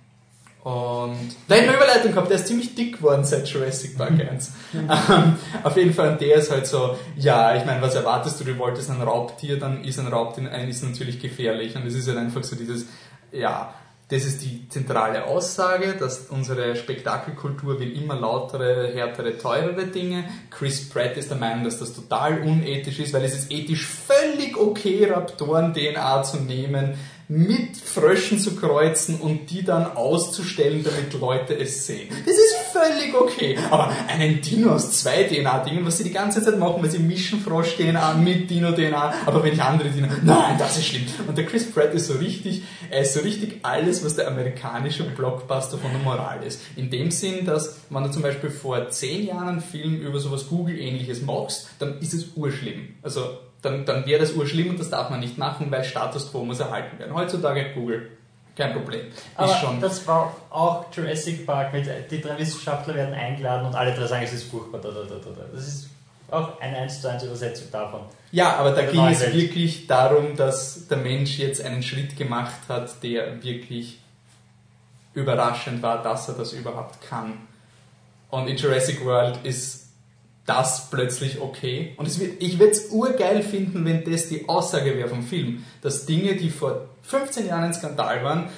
und da hätte eine Überleitung gehabt, der ist ziemlich dick geworden seit Jurassic Park 1. ähm, auf jeden Fall, und der ist halt so, ja, ich meine, was erwartest du, du wolltest ein Raubtier, dann ist ein Raubtier ein, ist natürlich gefährlich. Und es ist halt einfach so dieses, ja, das ist die zentrale Aussage, dass unsere Spektakelkultur will immer lautere, härtere, teurere Dinge. Chris Pratt ist der Meinung, dass das total unethisch ist, weil es ist ethisch völlig okay, Raptoren-DNA zu nehmen, mit Fröschen zu kreuzen und die dann auszustellen, damit Leute es sehen. Das ist völlig okay. Aber einen Dino aus zwei DNA-Dingen, was sie die ganze Zeit machen, weil sie mischen Frosch-DNA mit Dino-DNA, aber wenn ich andere Dino, nein, das ist schlimm. Und der Chris Pratt ist so richtig, er ist so richtig alles, was der amerikanische Blockbuster von der Moral ist. In dem Sinn, dass, wenn du zum Beispiel vor zehn Jahren einen Film über sowas Google-ähnliches machst, dann ist es urschlimm. Also, dann, dann wäre das urschlimm und das darf man nicht machen, weil Status Quo muss erhalten werden. Heutzutage Google. kein Problem. Aber das war auch Jurassic Park mit, die drei Wissenschaftler werden eingeladen und alle drei sagen, es ist furchtbar. Da, da, da, da. da. Das ist auch eine 1 zu 1 Übersetzung davon. ja, aber da der ging es Welt. wirklich darum, dass der Mensch jetzt einen Schritt gemacht hat, der wirklich überraschend war, dass er das überhaupt kann. Und in Jurassic World ist das plötzlich okay. Und es wird, ich würde es urgeil finden, wenn das die Aussage wäre vom Film, dass Dinge, die vor 15 Jahren ein Skandal waren,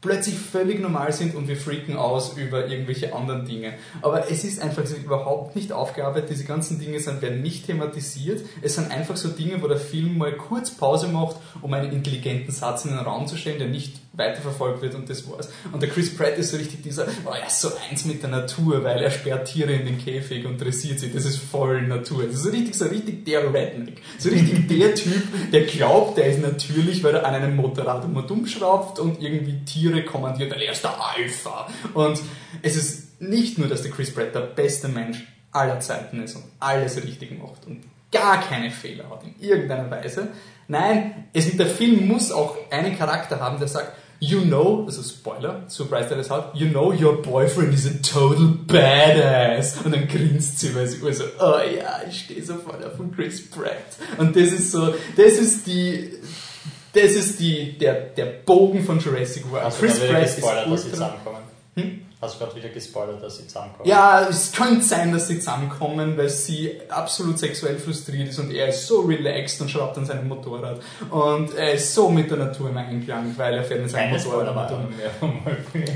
plötzlich völlig normal sind und wir freaken aus über irgendwelche anderen Dinge. Aber es ist einfach überhaupt nicht aufgearbeitet. Diese ganzen Dinge sind, werden nicht thematisiert. Es sind einfach so Dinge, wo der Film mal kurz Pause macht, um einen intelligenten Satz in den Raum zu stellen, der nicht weiterverfolgt wird und das war's. Und der Chris Pratt ist so richtig dieser, oh, er ist so eins mit der Natur, weil er sperrt Tiere in den Käfig und dressiert sie. Das ist voll Natur. Das ist so richtig, so richtig der Redneck. So richtig der Typ, der glaubt, der ist natürlich, weil er an einem Motorrad immer dumm schraubt und irgendwie Tiere kommandiert, weil er ist der Alpha. Und es ist nicht nur, dass der Chris Pratt der beste Mensch aller Zeiten ist und alles richtig macht und gar keine Fehler hat in irgendeiner Weise. Nein, es, der Film muss auch einen Charakter haben, der sagt, you know, also Spoiler, surprise der das hat, you know your boyfriend is a total badass. Und dann grinst sie, weil sie so, oh ja, ich stehe so voll auf Chris Pratt. Und das ist so, das ist die, das ist die, der, der Bogen von Jurassic World. Wieder gespoilert, dass sie ultra- zusammenkommen? Hm? Hast du gerade wieder gespoilert, dass sie zusammenkommen? Ja, es könnte sein, dass sie zusammenkommen, weil sie absolut sexuell frustriert ist und er ist so relaxed und schraubt an seinem Motorrad. Und er ist so mit der Natur im Einklang, weil er fährt mit seinem Keine Motorrad.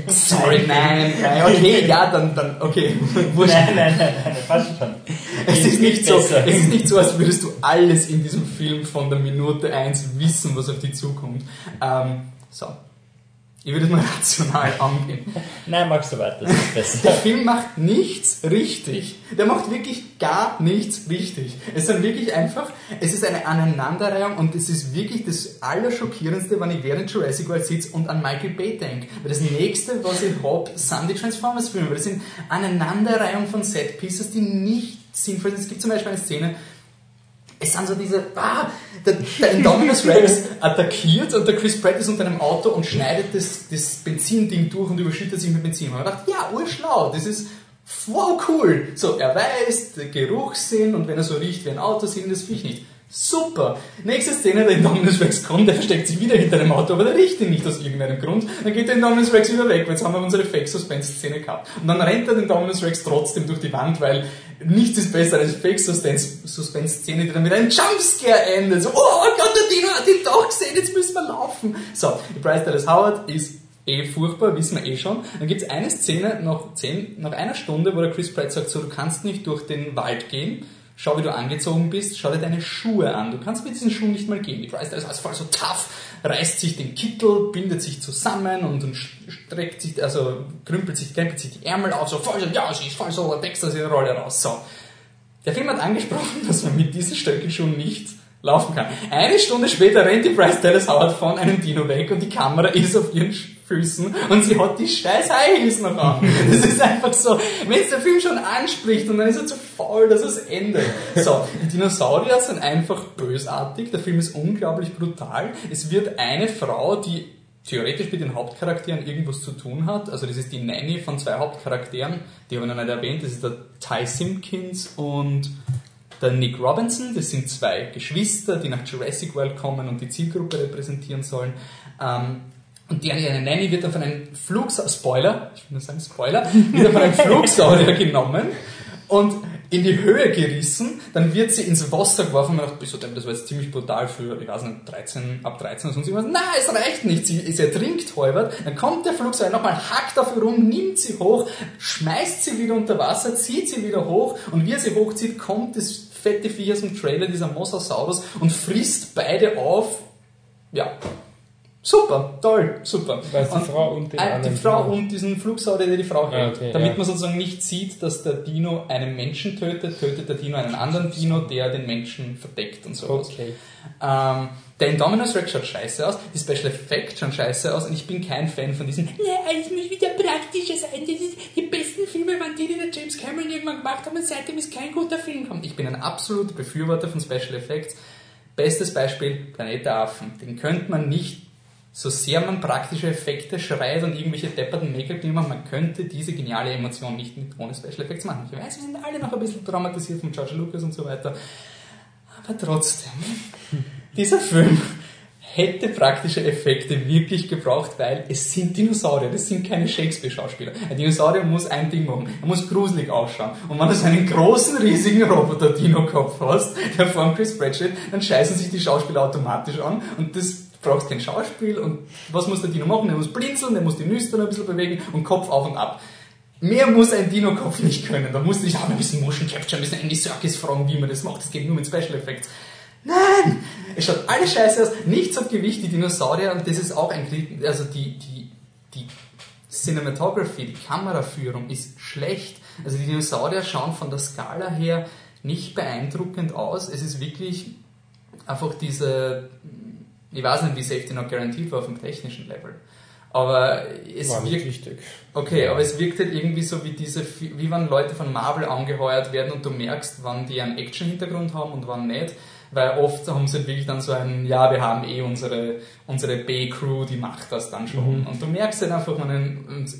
Sorry, nein, nein, okay, ja, dann, dann, okay. Wurscht. Nein, nein, nein, nein, fast schon. Es ist, nicht so, besser. es ist nicht so, als würdest du alles in diesem Film von der Minute 1 wissen, was auf dich zukommt. Ähm, so. Ich würde es mal rational angehen. Nein, magst du weiter, das ist besser. Der Film macht nichts richtig. Der macht wirklich gar nichts richtig. Es sind wirklich einfach, es ist eine Aneinanderreihung und es ist wirklich das Allerschockierendste, wenn ich während Jurassic World sitze und an Michael Bay denke. Weil das nächste, was ich habe, sind die Transformers Filme. Weil das sind Aneinanderreihung von Set Pieces, die nicht sinnvoll sind. Es gibt zum Beispiel eine Szene, es sind so diese, ah, der, der Indominus Rex attackiert und der Chris Pratt ist unter einem Auto und schneidet das, das Benzinding durch und überschüttet sich mit Benzin. Und man dachte, ja, urschlau, das ist wow cool. So, er weiß, der Geruchssinn und wenn er so riecht wie ein Auto, sehen das Viech nicht. Super. Nächste Szene, der Indominus Rex kommt, der versteckt sich wieder hinter dem Auto, aber der riecht ihn nicht aus irgendeinem Grund. Dann geht der Indominus Rex wieder weg, weil jetzt haben wir unsere Fake-Suspense-Szene gehabt. Und dann rennt der Indominus Rex trotzdem durch die Wand, weil nichts ist besser als Fake-Suspense-Szene, die dann mit einem Jumpscare endet. So, oh Gott, der Dino hat ihn doch gesehen, jetzt müssen wir laufen. So, die Bryce Dallas Howard ist eh furchtbar, wissen wir eh schon. Dann gibt's eine Szene nach, zehn, nach einer Stunde, wo der Chris Pratt sagt, so, du kannst nicht durch den Wald gehen, schau, wie du angezogen bist, schau dir deine Schuhe an, du kannst mit diesen Schuhen nicht mal gehen. Die Howard ist voll so tough, reißt sich den Kittel, bindet sich zusammen und, streckt sich, also krümpelt sich, krempelt sich die Ärmel auf, so voll so, ja, sie ist voll so, wächst aus ihrer Rolle raus, so. Der Film hat angesprochen, dass man mit diesen Stöckelschuhen nicht laufen kann. Eine Stunde später rennt die Bryce Dallas Howard von einem Dino weg und die Kamera ist auf ihren Füßen und sie hat die scheiß High Heels noch an. Das ist einfach so, wenn es der Film schon anspricht und dann ist er zu faul, dass es endet. So, die Dinosaurier sind einfach bösartig, der Film ist unglaublich brutal. Es wird eine Frau, die theoretisch mit den Hauptcharakteren irgendwas zu tun hat. Also das ist die Nanny von zwei Hauptcharakteren, die habe ich noch nicht erwähnt. Das ist der Ty Simpkins und der Nick Robinson. Das sind zwei Geschwister, die nach Jurassic World kommen und die Zielgruppe repräsentieren sollen. Ähm, und ihre Nanny wird dann von einem Flugsaurier, Spoiler, ich will nur sagen Spoiler, wird dann von einem Flugsaurier genommen und in die Höhe gerissen, dann wird sie ins Wasser geworfen und man dachte, denn, das war jetzt ziemlich brutal für, ich weiß nicht, 13, ab 13 oder sonst irgendwas. Nein, es reicht nicht, sie, sie ertrinkt halbert, dann kommt der Flugsaurier nochmal, hackt auf ihr rum, nimmt sie hoch, schmeißt sie wieder unter Wasser, zieht sie wieder hoch und wie er sie hochzieht, kommt das fette Vieh aus dem Trailer, dieser Mosasaurus und frisst beide auf, ja, Super, toll, super. Es die Und- Frau und den äh, die anderen Frau Dino- und diesen Flugsaurier, der die Frau hält. Ah, okay, Damit ja. man sozusagen nicht sieht, dass der Dino einen Menschen tötet, tötet der Dino einen anderen Dino, der den Menschen verdeckt und sowas. Okay. Ähm, der Indominus Rex schaut scheiße aus, die Special Effects schauen scheiße aus und ich bin kein Fan von diesen, ja, alles muss wieder praktischer sein, das ist, die besten Filme waren die, die der James Cameron irgendwann gemacht hat und seitdem ist kein guter Film gekommen. Ich bin ein absoluter Befürworter von Special Effects. Bestes Beispiel, Planet der Affen. Den könnte man nicht so sehr man praktische Effekte schreit und irgendwelche depperten Make-up-Filme, man könnte diese geniale Emotion nicht mit ohne Special Effects machen. Ich weiß, wir sind alle noch ein bisschen traumatisiert von George Lucas und so weiter. Aber trotzdem, dieser Film hätte praktische Effekte wirklich gebraucht, weil es sind Dinosaurier, das sind keine Shakespeare-Schauspieler. Ein Dinosaurier muss ein Ding machen, er muss gruselig ausschauen. Und wenn du so einen großen, riesigen Roboter-Dino-Kopf hast, der vor Chris Pratt dann scheißen sich die Schauspieler automatisch an und das brauchst kein Schauspiel und was muss der Dino machen? Der muss blinzeln, der muss die Nüstern ein bisschen bewegen und Kopf auf und ab. Mehr muss ein Dino-Kopf nicht können. Da musst du dich auch ein bisschen Motion Capture, ein bisschen Andy Serkis fragen, wie man das macht. Das geht nur mit Special Effects. Nein! Es schaut alles scheiße aus, nichts hat Gewicht, die Dinosaurier, und das ist auch ein Kritik, also die, die, die Cinematography, die Kameraführung ist schlecht. Also die Dinosaurier schauen von der Skala her nicht beeindruckend aus. Es ist wirklich einfach diese, ich weiß nicht, wie Safety Not Guaranteed war auf dem technischen Level. Aber es War wirkt, wichtig. okay, aber es wirkt halt irgendwie so wie diese, wie wenn Leute von Marvel angeheuert werden und du merkst, wann die einen Action-Hintergrund haben und wann nicht. Weil oft haben sie halt wirklich dann so einen, ja, wir haben eh unsere, unsere B-Crew, die macht das dann schon. Und du merkst halt einfach, wenn ein,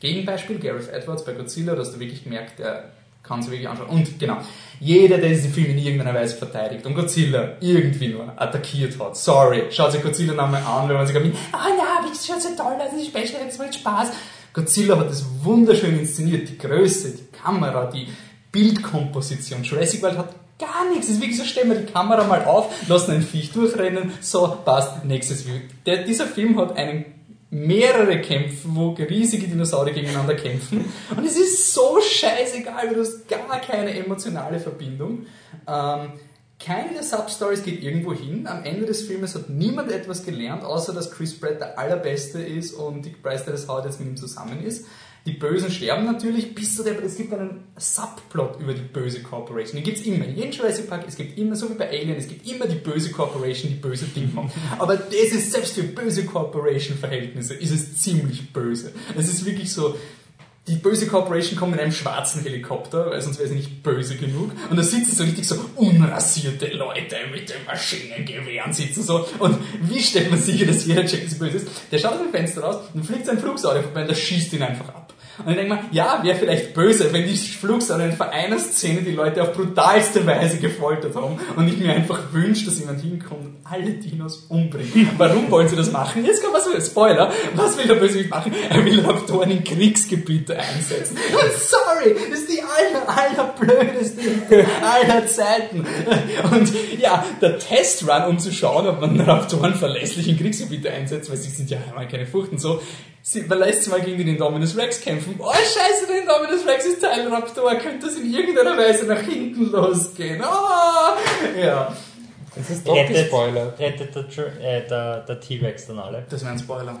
Gegenbeispiel, Gareth Edwards bei Godzilla, dass du wirklich gemerkt, der kann sich wirklich anschauen. Und genau, jeder, der diesen Film in irgendeiner Weise verteidigt und Godzilla irgendwie nur attackiert hat, sorry, schaut sich Godzilla nochmal an, wenn man sich sagt, ah ja, aber das schaut so toll aus, die Special Effects macht Spaß. Godzilla hat das wunderschön inszeniert, die Größe, die Kamera, die Bildkomposition. Jurassic World hat gar nichts. Es ist wirklich so, stellen wir die Kamera mal auf, lassen ein Viech durchrennen, so, passt, nächstes View. Der, dieser Film hat einen mehrere Kämpfe, wo riesige Dinosaurier gegeneinander kämpfen. Und es ist so scheißegal, du hast gar keine emotionale Verbindung. Ähm, keine der Substories geht irgendwo hin. Am Ende des Filmes hat niemand etwas gelernt, außer dass Chris Pratt der Allerbeste ist und Dick Bryce, der das Haut jetzt mit ihm zusammen ist. Die Bösen sterben natürlich, bis zu der, es gibt einen Subplot über die böse Corporation. Den gibt's immer. In jedem Jurassic Park, es gibt immer, so wie bei Alien, es gibt immer die böse Corporation, die böse Dinge macht. Aber das ist, selbst für böse Corporation-Verhältnisse, ist es ziemlich böse. Es ist wirklich so, die böse Corporation kommt in einem schwarzen Helikopter, weil sonst wäre sie nicht böse genug. Und da sitzen so richtig so unrasierte Leute mit den Maschinengewehren sitzen so. Und wie stellt man sicher, dass jeder sie böse ist? Der schaut aus dem Fenster raus und fliegt sein Flugsaurier vorbei und der schießt ihn einfach ab. Und dann denkt man, ja, wäre vielleicht böse, wenn die Flugsaurier vor einer Szene die Leute auf brutalste Weise gefoltert haben und ich mir einfach wünsche, dass jemand hinkommt und alle Dinos umbringt. Warum wollen sie das machen? Jetzt kommt was so, Spoiler. Was will der Bösewicht machen? Er will Raptoren in Kriegsgebiete einsetzen. Sorry, das ist die aller, allerblödeste aller Zeiten. Und ja, der Testrun, um zu schauen, ob man Raptoren verlässlich in Kriegsgebiete einsetzt, weil sie sind ja einmal keine Furchten so, Sie, man lässt sie mal gegen den Indominus Rex kämpfen. Oh, scheiße, der Indominus Rex ist Teil Raptor. Könnte das in irgendeiner Weise nach hinten losgehen? Oh, ja. Das ist doch Rettet, gespoilert. rettet der, äh, der, der T-Rex dann alle. Das wäre ein Spoiler.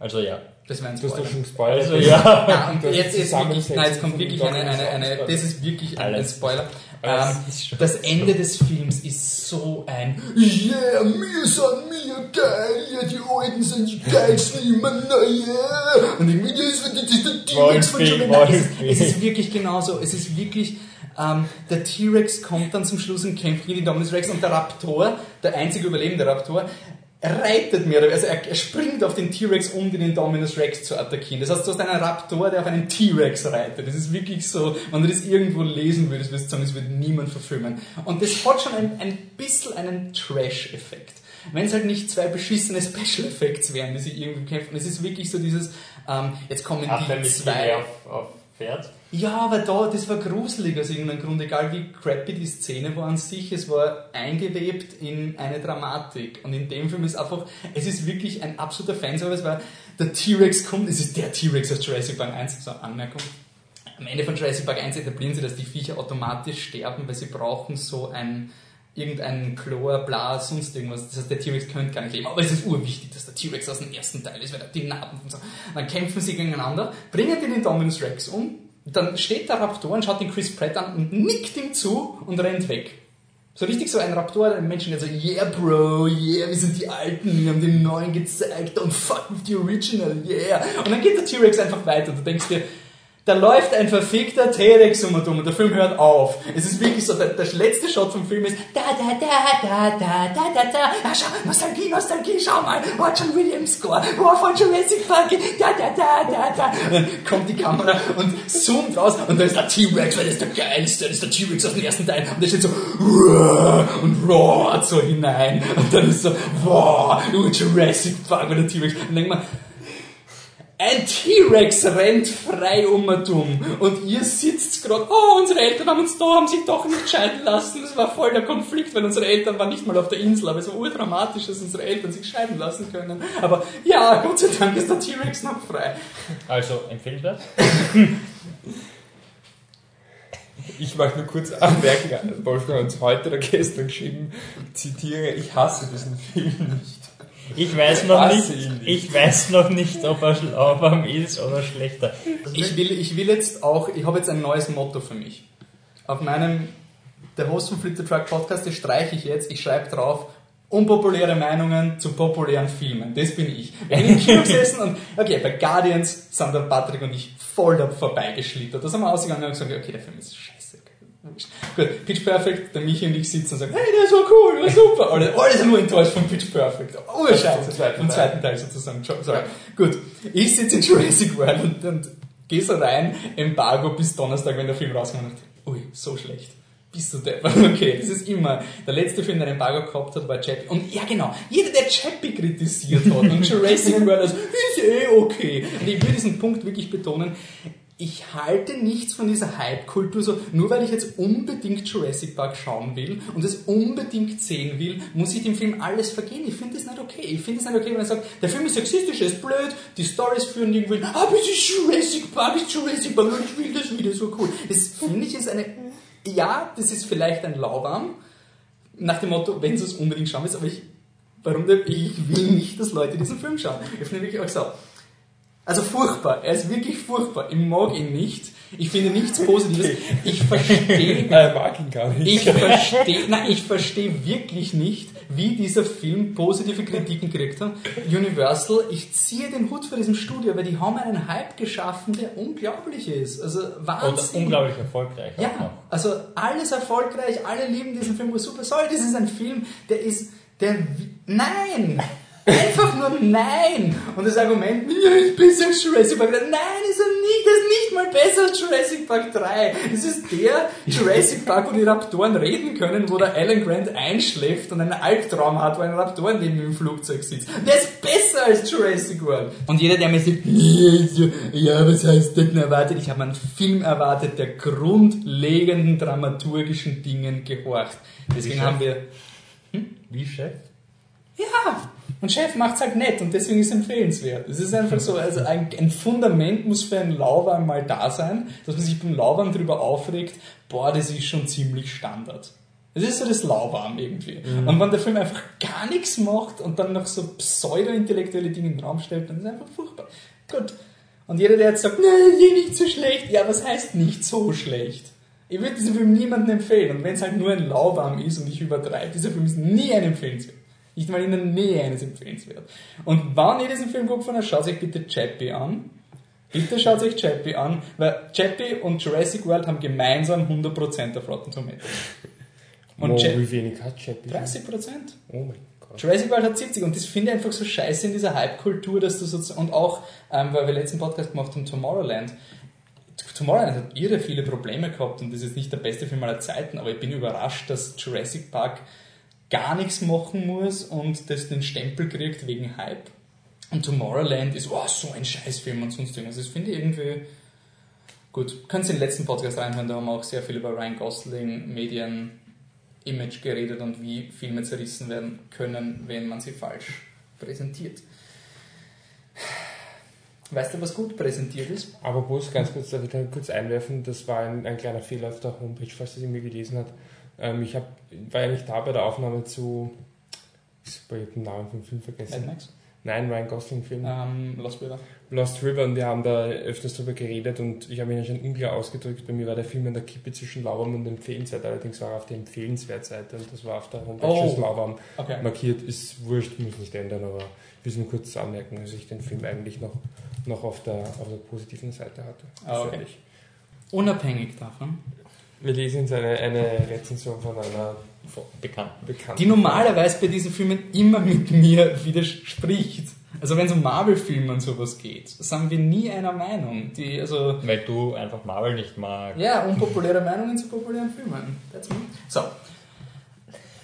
Also ja. Das wäre ein Du hast Spoiler. schon gespoilert. Also ja. Ja, und Das jetzt ist wirklich, nein, jetzt kommt wirklich eine, eine, eine, das ist wirklich ein, ein Alles. Spoiler. Ähm, schon- das Ende des Films ist so ein Yeah, wir sind mir geil, ja, die Alten sind die geilsten, immer neue. Und irgendwie, das, das, das ist der T-Rex von es, ist- Wolfi. es ist wirklich genauso. Es ist wirklich, ähm, der T-Rex kommt dann zum Schluss und kämpft gegen den Dominus Rex und der Raptor, der einzige überlebende Raptor, reitet mehr, also er, er springt auf den T-Rex, um den Indominus Rex zu attackieren. Das heißt, du hast einen Raptor, der auf einen T-Rex reitet. Das ist wirklich so, wenn du das irgendwo lesen würdest, würdest du sagen, das wird niemand verfilmen. Und das hat schon ein, ein bisschen einen Trash-Effekt. Wenn es halt nicht zwei beschissene Special Effects wären, die sich irgendwie kämpfen. Es ist wirklich so dieses, ähm, jetzt kommen Ach, die zwei... auf, auf Pferd. Ja, aber da, das war gruselig aus irgendeinem Grund, egal wie crappy die Szene war an sich, es war eingewebt in eine Dramatik. Und in dem Film ist einfach, es ist wirklich ein absoluter Fanservice, weil der T-Rex kommt, es ist der T-Rex aus Jurassic Park 1, so eine Anmerkung. Am Ende von Jurassic Park 1 etablieren sie, dass die Viecher automatisch sterben, weil sie brauchen so ein, irgendein Chlor, bla, sonst irgendwas. Das heißt, der T-Rex könnte gar nicht leben. Aber es ist urwichtig, dass der T-Rex aus dem ersten Teil ist, weil er die Narben und so. Dann kämpfen sie gegeneinander, bringen den Dominus Rex um, dann steht der Raptor und schaut den Chris Pratt an und nickt ihm zu und rennt weg. So richtig so ein Raptor, ein Menschen, der so, yeah bro, yeah, wir sind die Alten, wir haben den Neuen gezeigt, don't fuck with the original, yeah. Und dann geht der T-Rex einfach weiter. Du denkst dir, da läuft ein verfickter T-Rex um und um und der Film hört auf. Es ist wirklich so, der, der letzte Shot vom Film ist da da da da da da da da. Ah, schau, Nostalgie, Nostalgie, schau mal. Oh, John Williams Score. Oh, von Jurassic Park. Da da da da da. Und dann kommt die Kamera und zoomt raus und da ist der T-Rex, weil das ist der geilste, das ist der T-Rex aus dem ersten Teil. Und der steht so und roart so hinein. Und dann ist so, wow, Jurassic Park und der T-Rex. Und dann denkt man, ein T-Rex rennt frei um und um. Und ihr sitzt gerade, oh, unsere Eltern haben uns da, haben sich doch nicht scheiden lassen. Das war voll der Konflikt, weil unsere Eltern waren nicht mal auf der Insel, aber es war urdramatisch, dass unsere Eltern sich scheiden lassen können. Aber ja, Gott sei Dank ist der T-Rex noch frei. Also empfehlenswert? Ich möchte nur kurz anmerken, Wolfgang hat uns heute oder gestern geschrieben, zitiere, ich hasse diesen Film nicht. Ich weiß noch nicht, ich weiß noch nicht, ob er lauwarm ist oder schlechter. Ich will, ich will jetzt auch, ich habe jetzt ein neues Motto für mich. Auf meinem, der Host vom Flip the Truck Podcast, das streiche ich jetzt, ich schreibe drauf, unpopuläre Meinungen zu populären Filmen. Das bin ich. Wir bin im Kino gesessen und, okay, bei Guardians sind der Patrick und ich voll da vorbeigeschlittert. Da sind wir ausgegangen und gesagt, okay, der Film ist scheiße. Gut, Pitch Perfect, der Michi und ich sitzen und sagen, hey, das war cool, war super. Alle, alle sind nur enttäuscht von Pitch Perfect. Oh, scheiße. Vom zweiten Vom zweiten Teil sozusagen. Sorry. Gut, ich sitze in Jurassic World und, und gehe so rein, Embargo bis Donnerstag, wenn der Film rauskommt und dachte, ui, so schlecht. Bist du deppert? Okay, das ist immer. Der letzte Film, der Embargo gehabt hat, war Chappie. Und ja, genau, jeder, der Chappie kritisiert hat und Jurassic World, also, ist eh okay. Und ich will diesen Punkt wirklich betonen. Ich halte nichts von dieser Hype-Kultur so, nur weil ich jetzt unbedingt Jurassic Park schauen will und es unbedingt sehen will, muss ich dem Film alles vergehen. Ich finde das nicht okay. Ich finde es nicht okay, wenn er sagt, der Film ist sexistisch, er ist blöd, die Stories führen irgendwie, aber es ist Jurassic Park, es ist Jurassic Park und ich will das wieder so cool. Das finde ich ist eine, ja, das ist vielleicht ein Lauwarm, nach dem Motto, wenn du es unbedingt schauen willst, aber ich, warum denn? Ich will nicht, dass Leute diesen Film schauen. Ich finde wirklich auch so. Also furchtbar. Er ist wirklich furchtbar. Ich mag ihn nicht. Ich finde nichts Positives. Ich verstehe, Er mag ihn gar nicht. ich verstehe, nein, ich verstehe wirklich nicht, wie dieser Film positive Kritiken gekriegt hat. Universal, ich ziehe den Hut vor diesem Studio, weil die haben einen Hype geschaffen, der unglaublich ist. Also Und Wahnsinn. unglaublich erfolgreich auch Ja, noch. also alles erfolgreich, alle lieben diesen Film, super. Sorry, das ist ein Film, der ist, der, nein! Einfach nur nein! Und das Argument, ja, ist besser als Jurassic Park 3. Nein, ist er nicht, das ist nicht mal besser als Jurassic Park 3. Das ist der Jurassic Park, wo die Raptoren reden können, wo der Alan Grant einschläft und einen Albtraum hat, wo ein Raptor neben ihm im Flugzeug sitzt. Der ist besser als Jurassic World. Und jeder, der mir sagt, ja, was heißt denn erwartet? Ich habe einen Film erwartet, der grundlegenden dramaturgischen Dingen gehorcht. Deswegen haben wir, Wie Chef? ja, und Chef macht's halt nett und deswegen ist es empfehlenswert. Es ist einfach so, also ein, ein Fundament muss für einen Lauwarm mal da sein, dass man sich beim Lauwarm drüber aufregt, boah, das ist schon ziemlich Standard. Das ist so das Lauwarm irgendwie. Und wenn der Film einfach gar nichts macht und dann noch so pseudo-intellektuelle Dinge in den Raum stellt, dann ist es einfach furchtbar. Gut. Und jeder, der jetzt sagt, nein, hier nicht so schlecht, ja, was heißt nicht so schlecht? Ich würde diesen Film niemandem empfehlen. Und wenn es halt nur ein Lauwarm ist und ich übertreibe, dieser Film ist nie ein empfehlenswert. Nicht mal in der Nähe eines empfehlenswert. Und wenn ihr diesen Film guckt, von schaut euch bitte Chappie an. Bitte schaut euch Chappie an, weil Chappie und Jurassic World haben gemeinsam 100% auf Rotten Tomatoes. Und Cha- wie wenig hat Chappie? 30%. Oh mein Gott. Jurassic World hat 70 und das finde ich einfach so scheiße in dieser Hype-Kultur, dass du so und auch, ähm, weil wir letzten Podcast gemacht haben, Tomorrowland. Tomorrowland hat irre viele Probleme gehabt und das ist nicht der beste Film aller Zeiten, aber ich bin überrascht, dass Jurassic Park gar nichts machen muss und das den Stempel kriegt wegen Hype. Und Tomorrowland ist, oh, so ein Scheißfilm und sonst irgendwas. Das finde ich irgendwie gut. Kannst den letzten Podcast reinhören, da haben wir auch sehr viel über Ryan Gosling, Medien, Image geredet und wie Filme zerrissen werden können, wenn man sie falsch präsentiert. Weißt du, was gut präsentiert ist? Aber bloß ganz kurz, darf ich da kurz einwerfen, das war ein, ein kleiner Fehler auf der Homepage, falls das irgendwie gelesen hat. Ähm, ich hab, war ja nicht da bei der Aufnahme zu, ich habe den Namen vom Film Mad vergessen. Max? Nein, Ryan Gosling-Film. Ähm, Lost River. Lost River und wir haben da öfters drüber geredet und ich habe mich ja schon unklar ausgedrückt. Bei mir war der Film in der Kippe zwischen Lauwarm und empfehlenswert, allerdings war er auf der Empfehlenswert-Seite und das war auf der Homepage Oh. des Lauwarm Okay. markiert. Ist wurscht, muss nicht ändern, aber ich will nur kurz anmerken, dass ich den Film eigentlich noch, noch auf, der, auf der positiven Seite hatte. Ah, okay. Unabhängig davon. Wir lesen jetzt eine, eine Rezension von einer Bekannten. bekannten. die normalerweise bei diesen Filmen immer mit mir widerspricht. Also wenn es um Marvel-Filme und sowas geht, sind wir nie einer Meinung. Die, also, Weil du einfach Marvel nicht magst. ja, unpopuläre Meinungen zu populären Filmen. That's me. So.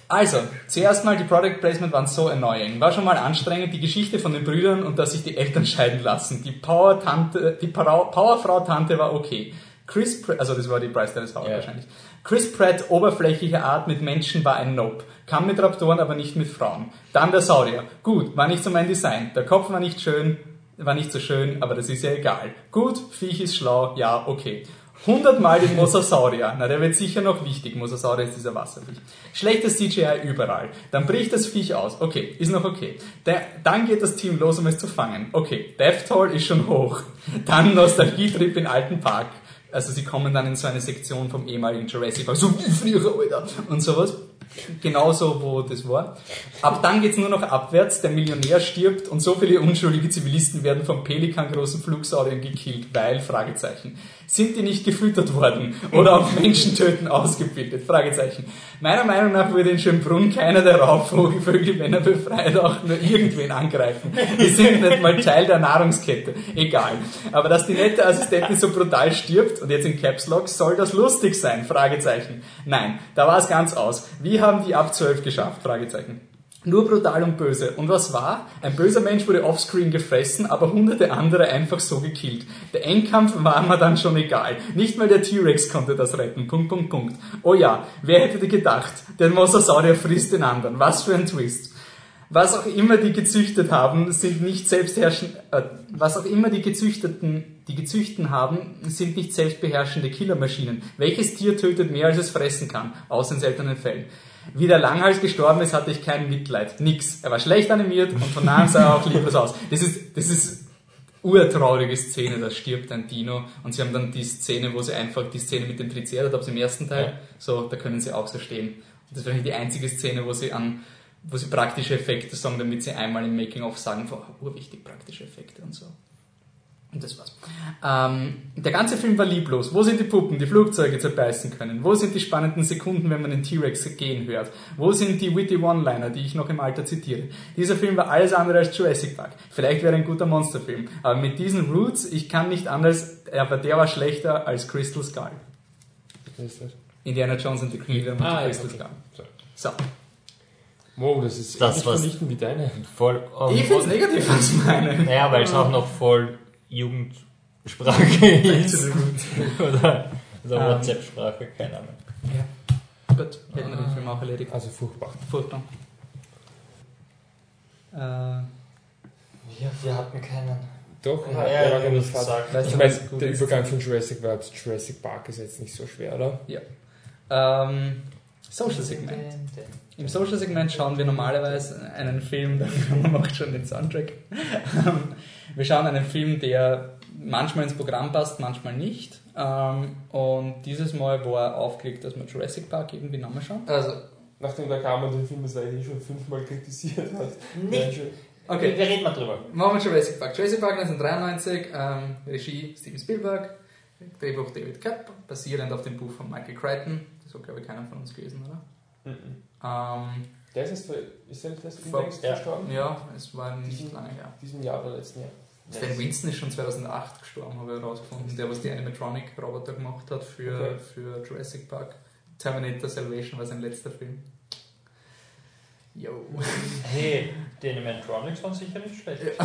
Also, zuerst mal die Product Placement waren so annoying. War schon mal anstrengend, die Geschichte von den Brüdern und dass sich die Eltern scheiden lassen. Die Power-Tante, die Power- Powerfrau-Tante war okay. Chris Pratt, also das war die Bryce Dallas Howard Ja. wahrscheinlich. Chris Pratt, oberflächliche Art mit Menschen war ein Nope. Kam mit Raptoren, aber nicht mit Frauen. Dann der Saurier. Gut, war nicht so mein Design. Der Kopf war nicht schön, war nicht so schön, aber das ist ja egal. Gut, Viech ist schlau, ja, okay. Hundertmal den Mosasaurier. Na, der wird sicher noch wichtig. Mosasaurier ist dieser Wasserviech. Schlechtes CGI überall. Dann bricht das Viech aus. Okay, ist noch okay. Der, dann geht das Team los, um es zu fangen. Okay, Death Toll ist schon hoch. Dann Nostalgietrip in alten Park. Also sie kommen dann in so eine Sektion vom ehemaligen Jurassic Park, so wie früher, Alter, und sowas. Genauso, wo das war. Ab dann geht's nur noch abwärts, der Millionär stirbt und so viele unschuldige Zivilisten werden vom Pelikan-großen Flugsauriern gekillt, weil, Fragezeichen. Sind die nicht gefüttert worden oder auf Menschentöten ausgebildet? Fragezeichen. Meiner Meinung nach würde in Schönbrunn keiner der Raubvögel, wenn er befreit, auch nur irgendwen angreifen. Die sind nicht mal Teil der Nahrungskette. Egal. Aber dass die nette Assistentin so brutal stirbt, und jetzt in Caps Lock, soll das lustig sein? Fragezeichen. Nein, da war es ganz aus. Wie haben die ab 12 geschafft? Fragezeichen. Nur brutal und böse. Und was war? Ein böser Mensch wurde offscreen gefressen, aber hunderte andere einfach so gekillt. Der Endkampf war mir dann schon egal. Nicht mal der T-Rex konnte das retten. Punkt, Punkt, Punkt. Oh ja, wer hätte gedacht? Der Mosasaurier frisst den anderen. Was für ein Twist. Was auch immer die gezüchtet haben, sind nicht selbstherrschend, äh, was auch immer die gezüchteten, die gezüchten haben, sind nicht selbstbeherrschende Killermaschinen. Welches Tier tötet mehr, als es fressen kann? Außer in seltenen Fällen. Wie der Langhals gestorben ist, hatte ich kein Mitleid. Nix. Er war schlecht animiert und von nahem sah er auch lieblos aus. Das ist, das ist urtraurige Szene, da stirbt ein Dino und sie haben dann die Szene, wo sie einfach die Szene mit dem Triceratops im ersten Teil, Ja. so, da können sie auch so stehen. Das ist wahrscheinlich die einzige Szene, wo sie an, wo sie praktische Effekte sagen, damit sie einmal im Making-of sagen, oh, urwichtig praktische Effekte und so. Und das war's. Ähm, der ganze Film war lieblos. Wo sind die Puppen, die Flugzeuge zerbeißen können? Wo sind die spannenden Sekunden, wenn man den T-Rex gehen hört? Wo sind die witty One-Liner, die ich noch im Alter zitiere? Dieser Film war alles andere als Jurassic Park. Vielleicht wäre er ein guter Monsterfilm. Aber mit diesen Roots, ich kann nicht anders, aber der war schlechter als Crystal Skull. Was ist das? Indiana Jones and the Kingdom und Ah, Crystal okay. Skull. So. Wow, das ist Das war's. vernichtend wie deine. Voll. Und, Ich finde es negativ, was ich meine. Naja, weil es auch noch voll Jugendsprache ist. Oder also Ähm. WhatsApp-Sprache, keine Ahnung. Ja. Gut, hätten wir den Film auch erledigt. Also furchtbar. Furchtbar. Äh, Wir, wir hatten keinen. Doch, Ja, er ja, ja, fad. gesagt. Weißt Ich meine, der ist? Übergang von Jurassic World zu Jurassic Park ist jetzt nicht so schwer, oder? Ja. Ähm, Social Segment. Im Social Segment schauen wir normalerweise einen Film, der macht schon den Soundtrack. Wir schauen einen Film, der manchmal ins Programm passt, manchmal nicht. Ähm, Und dieses Mal war aufgelegt, dass wir Jurassic Park irgendwie nochmal schauen. Also, nachdem der Kramer den Film das leider schon fünfmal kritisiert hat. Nicht. Okay, Wir reden mal drüber. machen wir Jurassic Park. Jurassic Park 1993, ähm, Regie Steven Spielberg, Drehbuch David Koepp, basierend auf dem Buch von Michael Crichton. Das hat, glaube ich, keiner von uns gelesen, oder? Mhm. Ähm, Der ist jetzt, ist der nicht erst Vor- ja. verstorben? ja, es war nicht lange her. Diesem Jahr oder letzten Jahr. Stan Winston ist schon 2008 gestorben, habe ich herausgefunden. Der, was die Animatronic-Roboter gemacht hat für, Okay. für Jurassic Park. Terminator Salvation war sein letzter Film. Yo. Hey, die Animatronics waren sicher nicht schlecht.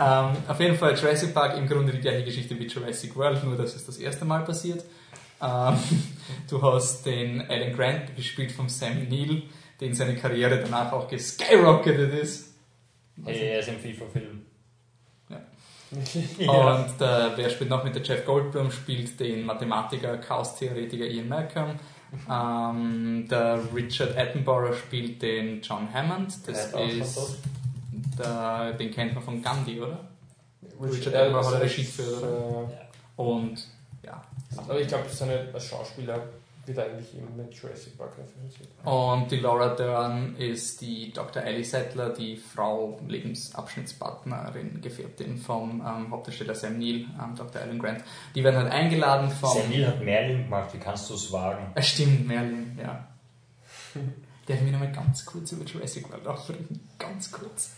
ähm, auf jeden Fall Jurassic Park im Grunde die gleiche Geschichte wie Jurassic World, nur dass es das erste Mal passiert. Ähm, du hast den Alan Grant, gespielt von Sam Neill, den seine Karriere danach auch geskyrocketet ist. Hey, er ist im FIFA-Film. Und äh, wer spielt noch mit der Jeff Goldblum? Spielt den Mathematiker, Chaos-Theoretiker Ian Malcolm. Ähm, der Richard Attenborough spielt den John Hammond. Das Der ist ist der, den kennt man von Gandhi, oder? Richard äh, Attenborough hat das Regie ist, geführt, oder? äh, Und ja. Aber ich glaube, seine als Schauspieler wird eigentlich immer mit Jurassic Park referenziert. Und die Laura Dern ist die Dr. Ellie Settler, die Frau, Lebensabschnittspartnerin, Gefährtin vom ähm, Hauptdarsteller Sam Neill, ähm, Dr. Alan Grant. Die werden halt eingeladen vom... Sam Neill hat Merlin gemacht, wie kannst du es wagen? Ah, stimmt, Merlin, ja. Darf ich noch mal ganz kurz über Jurassic World aufreden? Ganz kurz.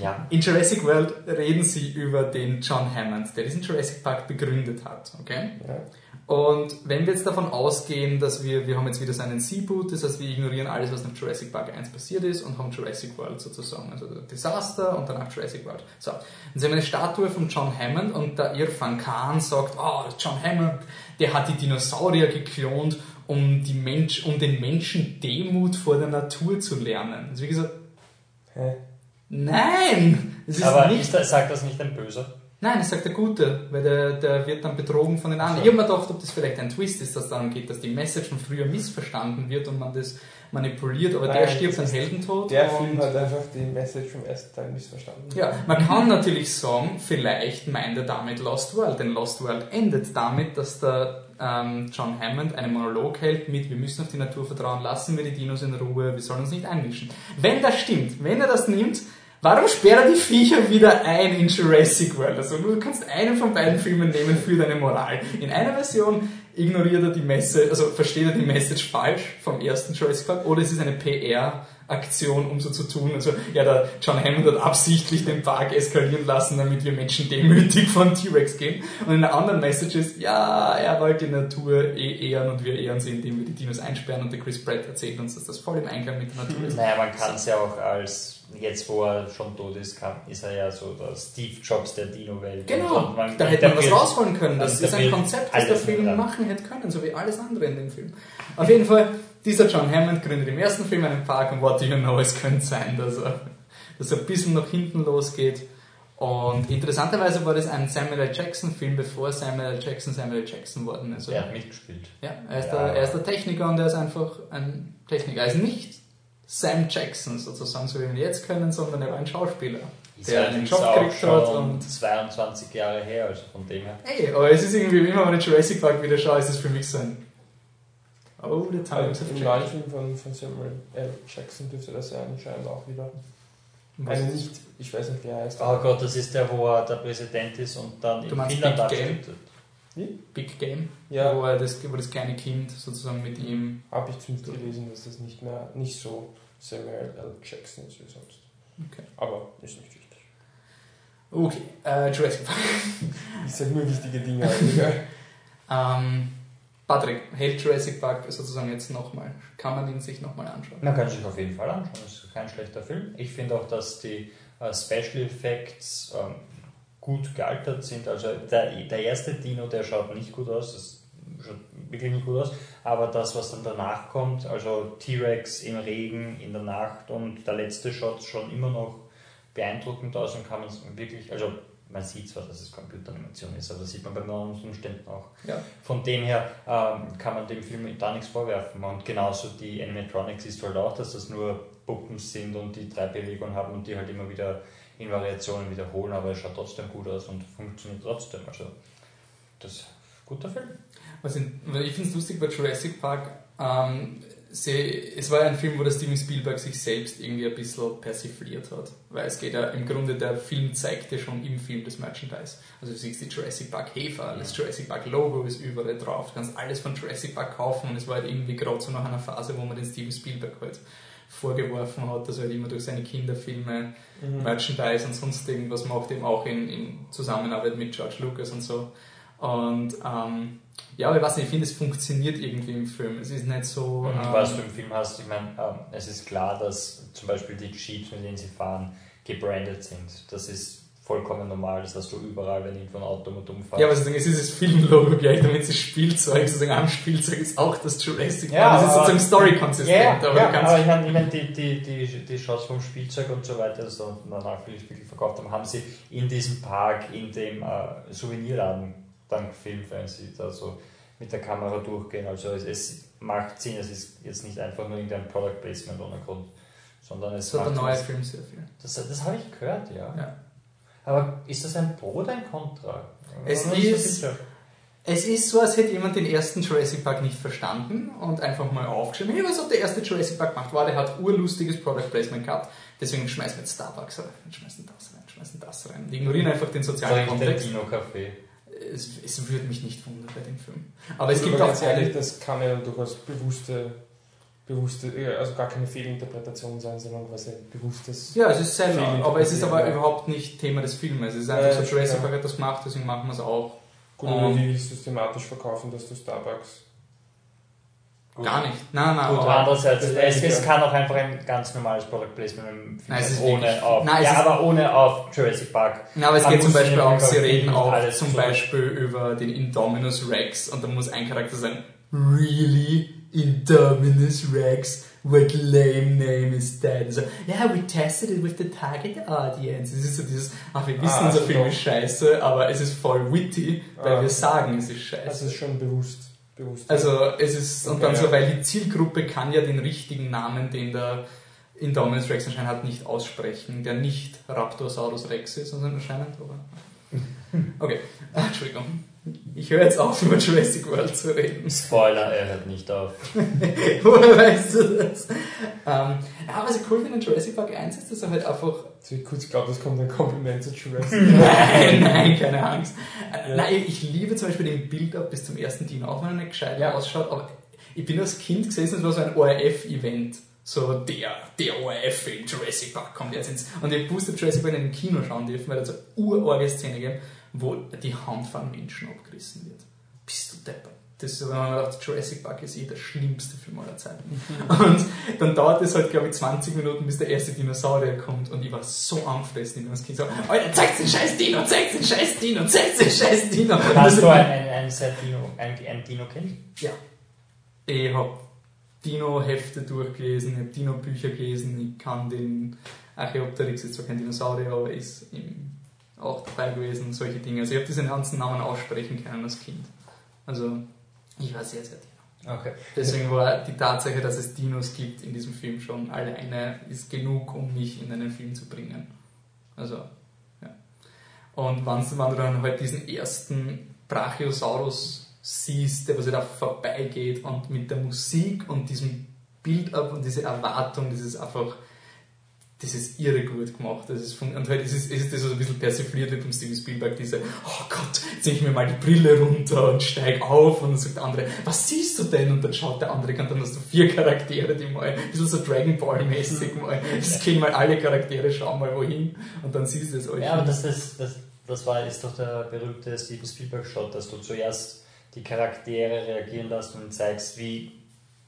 Ja. In Jurassic World reden sie über den John Hammond, der diesen Jurassic Park begründet hat, okay? Ja. Und wenn wir jetzt davon ausgehen, dass wir, wir haben jetzt wieder seinen Seaboot, das heißt, wir ignorieren alles, was nach Jurassic Park 1 passiert ist und haben Jurassic World sozusagen, also Desaster und danach Jurassic World. So, dann sehen wir eine Statue von John Hammond und der Irfan Khan sagt, oh, John Hammond, der hat die Dinosaurier geklont, um, die Mensch, um den Menschen Demut vor der Natur zu lernen. Also wie gesagt, Hä? nein! Es ist Aber nicht das, sagt das nicht ein Böser? Nein, das sagt der Gute, weil der, der wird dann betrogen von den anderen. Ich habe mir gedacht, ob das vielleicht ein Twist ist, dass es darum geht, dass die Message von früher missverstanden wird und man das manipuliert, aber der Nein, stirbt das einen ist- Heldentod. Der Film hat einfach die Message vom ersten Teil missverstanden. ja, man kann natürlich sagen, vielleicht meint er damit Lost World, denn Lost World endet damit, dass der ähm, John Hammond einen Monolog hält mit, wir müssen auf die Natur vertrauen, lassen wir die Dinos in Ruhe, wir sollen uns nicht einmischen. Wenn das stimmt, wenn er das nimmt, warum sperrt er die Viecher wieder ein in Jurassic World? Also du kannst einen von beiden Filmen nehmen für deine Moral. In einer Version ignoriert er die Message, also versteht er die Message falsch vom ersten Jurassic Park oder es ist eine PR-Aktion, um so zu tun. Also, ja, der John Hammond hat absichtlich den Park eskalieren lassen, damit wir Menschen demütig von T-Rex gehen. Und in der anderen Message ist, ja, er wollte die Natur eh ehren und wir ehren sie, indem wir die Dinos einsperren und der Chris Pratt erzählt uns, dass das voll im Einklang mit der Natur ist. Naja, man kann es ja auch als, jetzt wo er schon tot ist, kann, ist er ja so der Steve Jobs der Dino-Welt. Genau, da hätte man was rausholen können. Das ist ein Konzept, das der Film mit machen hätte können, so wie alles andere in dem Film. Auf jeden Fall, dieser John Hammond gründet im ersten Film einen Park und what do you know, es könnte sein, dass er, dass er ein bisschen nach hinten losgeht. Und interessanterweise war das ein Samuel L. Jackson Film, bevor Samuel L. Jackson Samuel L. Jackson worden ist. Er hat mitgespielt. Ja, er ist, Ja. Der, er ist der Techniker und er ist einfach ein Techniker. Er ist nicht Sam Jackson sozusagen, so wie wir ihn jetzt kennen, sondern er war ein Schauspieler, Ist der einen Job auch gekriegt hat schon und 22 Jahre her, also von dem her. Ey, aber es ist irgendwie, immer wenn ich Jurassic Park wieder schaue, ist es für mich so ein Oh, the times Also have Im neuen changed. Film von, von Samuel L. Jackson dürfte das ja anscheinend auch wieder. Was ist- nicht, ich weiß nicht, wie er heißt. Oh Gott, das ist der, wo er der Präsident ist und dann Du in Finnland Big Game? abstimmt. Big Game, Ja. wo, er das, wo das kleine Kind sozusagen mit ihm. Habe ich zumindest gelesen, dass das nicht mehr nicht so Samuel L. Jackson ist wie sonst. Okay, Aber ist nicht wichtig. okay äh, Jurassic Park. Ich sage nur wichtige Dinge. Alter. Ähm, Patrick, hält Jurassic Park sozusagen jetzt nochmal? Kann man ihn sich nochmal anschauen? Man kann sich auf jeden Fall anschauen, das ist kein schlechter Film. Ich finde auch, dass die äh, Special Effects ähm, gut gealtert sind. Also der, der erste Dino, der schaut nicht gut aus, das schaut wirklich nicht gut aus. Aber das, was dann danach kommt, also T-Rex im Regen, in der Nacht und der letzte schaut schon immer noch beeindruckend aus und kann man es wirklich, also man sieht zwar, dass es Computeranimation ist, aber das sieht man bei neuen Umständen auch. Ja. Von dem her ähm, kann man dem Film da nichts vorwerfen. Und genauso die Animatronics ist halt auch, dass das nur Puppen sind und die drei Bewegungen haben und die halt immer wieder in Variationen wiederholen, aber es schaut trotzdem gut aus und funktioniert trotzdem. Also das ist ein guter Film. Was in, ich finde es lustig bei Jurassic Park. Ähm, sie, es war ja ein Film, wo der Steven Spielberg sich selbst irgendwie ein bisschen persifliert hat. Weil es geht ja im Grunde, der Film zeigt ja schon im Film das Merchandise. Also du siehst die Jurassic Park Hefer, das Jurassic Park Logo ist überall drauf. Du kannst alles von Jurassic Park kaufen und es war halt irgendwie gerade so nach einer Phase, wo man den Steven Spielberg halt vorgeworfen hat, dass er halt immer durch seine Kinderfilme Mhm. Merchandise und sonst irgendwas macht, eben auch in, in Zusammenarbeit mit George Lucas und so. Und ähm, ja, aber ich weiß nicht, ich finde, es funktioniert irgendwie im Film. Es ist nicht so. Und ähm, was du im Film hast, ich meine, ähm, es ist klar, dass zum Beispiel die Jeeps, mit denen sie fahren, gebrandet sind. Das ist vollkommen normal, das hast du überall, wenn irgendwo ein Auto mit umfährt. ja, aber sozusagen, es ist das Filmlogo gleich, damit das Spielzeug, sozusagen am Spielzeug ist auch das Jurassic Ja, Park. Das ist sozusagen story-konsistent. Ja, aber ja, aber ich meine, ich mein, die, die, die, die Shots vom Spielzeug und so weiter, das dann danach wirklich, wirklich verkauft haben, haben sie in diesem Park, in dem äh, Souvenirladen dann gefilmt, wenn sie da so mit der Kamera durchgehen. Also es, es macht Sinn, es ist jetzt nicht einfach nur irgendein Product Placement ohne Grund, sondern es Das hat der macht neue Film sehr viel. Das, das habe ich gehört, ja. Ja. Aber ist das ein Pro oder ein Contra? Es so ist- sicher. Es ist so, als hätte jemand den ersten Jurassic Park nicht verstanden und einfach mal aufgeschrieben, hey, was hat der erste Jurassic Park gemacht? War, der hat urlustiges Product Placement gehabt, deswegen schmeißen wir jetzt Starbucks rein, schmeißen das rein, schmeißen das rein. Die ignorieren einfach den sozialen Kontext. Dino-Café. Es, es würde mich nicht wundern bei dem Film. Aber es Aber gibt auch ganz ehrlich, das kann ja durchaus bewusste, bewusste, äh, also gar keine Fehlinterpretation sein, sondern quasi ein bewusstes. ja, es ist Feeling aber es ist aber überhaupt nicht Thema des Filmes. Es ist einfach Ja, so, Jurassic ja. Park hat das gemacht, deswegen machen wir es auch. Gut, Ähm. oder die systematisch verkaufen, dass du Starbucks. Gar nicht. Nein, nein, Gut, aber andererseits, das es, es kann auch einfach ein ganz normales Product Placement Film Nein, es sein, ist ohne wirklich- auf, Nein, ja, aber ohne auf Jurassic Park. Na, aber es geht zum Beispiel auch, sie reden auch zum so- Beispiel über den Indominus Rex und da muss ein Charakter sagen, really? Indominus Rex? What lame name is that? Also, yeah, we tested it with the target audience. Es ist so dieses, ach, wir wissen, Ah, unser Film doch. ist scheiße, aber es ist voll witty, weil Ah. wir sagen, es ist Das scheiße. ist schon bewusst. Bewusst. Also, es ist, und Okay, dann so, weil die Zielgruppe kann ja den richtigen Namen, den der Indominus Rex anscheinend hat, nicht aussprechen, der nicht Raptosaurus Rex ist, sondern anscheinend, aber. Okay, ah, Entschuldigung. Ich höre jetzt auf, über Jurassic World zu reden. Spoiler, er hört nicht auf. Woher weißt du das? Ähm, ja, was ich cool finde in Jurassic Park 1 ist, dass er halt einfach. So, ich kurz glaube, es kommt ein Kompliment zu Jurassic. Nein, nein, keine Angst. Äh, Nein, ich liebe zum Beispiel den Build-Up bis zum ersten Dino, auch wenn er nicht gescheit Ja. ausschaut. Aber ich bin als Kind gesessen, es war so ein ORF-Event. So der, der ORF-Film Jurassic Park kommt jetzt ins. Und ich wusste Jurassic Park in den Kino schauen dürfen, weil da so urorge Szene gibt, wo die Hand von Menschen abgerissen wird. Bist du deppert. Das ist so, wenn man sagt, Jurassic Park ist eh der schlimmste Film aller Zeiten. Und dann dauert es halt, glaube ich, 20 Minuten, bis der erste Dinosaurier kommt. Und ich war so angefressen, wie das Kind so, Alter, zeig's den scheiß Dino, zeig's den scheiß Dino, zeig's den scheiß Dino. Hast du ein, ein, ein, Dino, ein, ein Dino-Kind? Ja. Ich habe Dino-Hefte durchgelesen, ich habe Dino-Bücher gelesen, ich kann den Archaeopteryx, ist zwar kein Dinosaurier, aber ist auch dabei gewesen, solche Dinge. Also ich habe diese ganzen Namen aussprechen können als Kind. Also ich war sehr, sehr Dino. Okay. Deswegen war die Tatsache, dass es Dinos gibt in diesem Film schon alleine ist genug, um mich in einen Film zu bringen. Also, ja. Und wenn du dann halt diesen ersten Brachiosaurus siehst, der was da vorbeigeht und mit der Musik und diesem Build-up und diese Erwartung, ist einfach, das ist irre gut gemacht. Das ist von, und halt ist es, ist es das so ein bisschen persifliert wird vom Steven Spielberg, diese, oh Gott, jetzt zieh ich mir mal die Brille runter und steig auf und dann sagt der andere, was siehst du denn? Und dann schaut der andere und dann hast du vier Charaktere, die mal, ein bisschen so Dragon Ball mäßig mal, das gehen mal alle Charaktere, schauen mal wohin und dann siehst du es euch. Ja, aber das, das, das, das war, ist doch der berühmte Steven Spielberg-Shot, dass du zuerst die Charaktere reagieren lässt und zeigst, wie,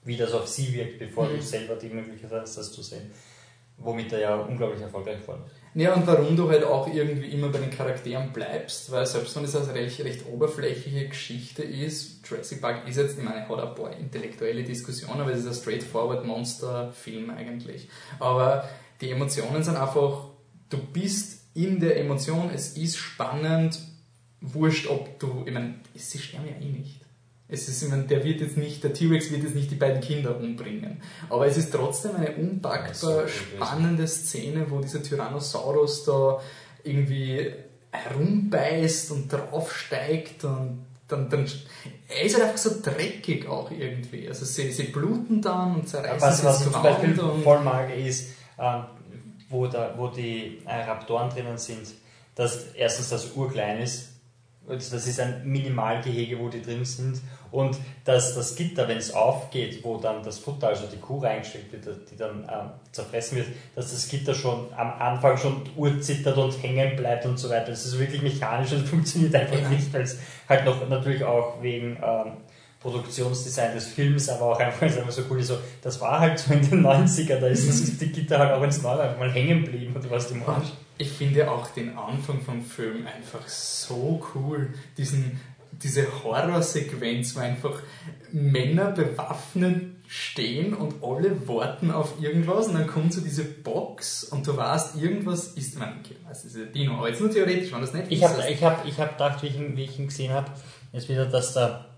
wie das auf sie wirkt, bevor Mhm. du selber die Möglichkeit hast, das zu sehen. Womit er ja unglaublich erfolgreich ist. Ja, und warum du halt auch irgendwie immer bei den Charakteren bleibst, weil selbst wenn es eine recht, recht oberflächliche Geschichte ist, Jurassic Park ist jetzt, ich meine, hat ein paar intellektuelle Diskussionen, aber es ist ein straightforward Monster-Film eigentlich. Aber die Emotionen sind einfach, du bist in der Emotion, es ist spannend, wurscht, ob du, ich meine, sie sterben ja eh nicht. Es ist, meine, der wird jetzt nicht, der T-Rex wird jetzt nicht die beiden Kinder umbringen. Aber es ist trotzdem eine so unpackbar gut spannende Szene, wo dieser Tyrannosaurus da irgendwie herumbeißt und draufsteigt und dann, dann er ist halt einfach so dreckig auch irgendwie. Also sie, sie bluten dann und zerreißen Was, sich was zum Beispiel voll mag, ist, ähm, wo, da, wo die äh, Raptoren drinnen sind, dass erstens das urklein ist, das ist ein Minimalgehege, wo die drin sind, und dass das Gitter, wenn es aufgeht, wo dann das Futter, also die Kuh reingesteckt wird, die dann ähm, zerfressen wird, dass das Gitter schon am Anfang schon urzittert und hängen bleibt und so weiter. Das ist wirklich mechanisch und funktioniert einfach nicht, weil es halt noch natürlich auch wegen ähm, Produktionsdesign des Films, aber auch einfach, einfach so cool ist. So, das war halt so in den 90er, da ist das die Gitter halt auch ins Neue einfach mal hängen geblieben und was die machen. Und ich finde auch den Anfang vom Film einfach so cool. Diesen, diese Horrorsequenz, wo einfach Männer bewaffnet stehen und alle warten auf irgendwas und dann kommt so diese Box und du weißt, irgendwas ist, meine, okay, was ist ein Dino, aber jetzt nur theoretisch, wenn das nicht Ich habe ich hab, ich hab gedacht, wie ich, ihn, wie ich ihn gesehen habe, jetzt wieder, dass da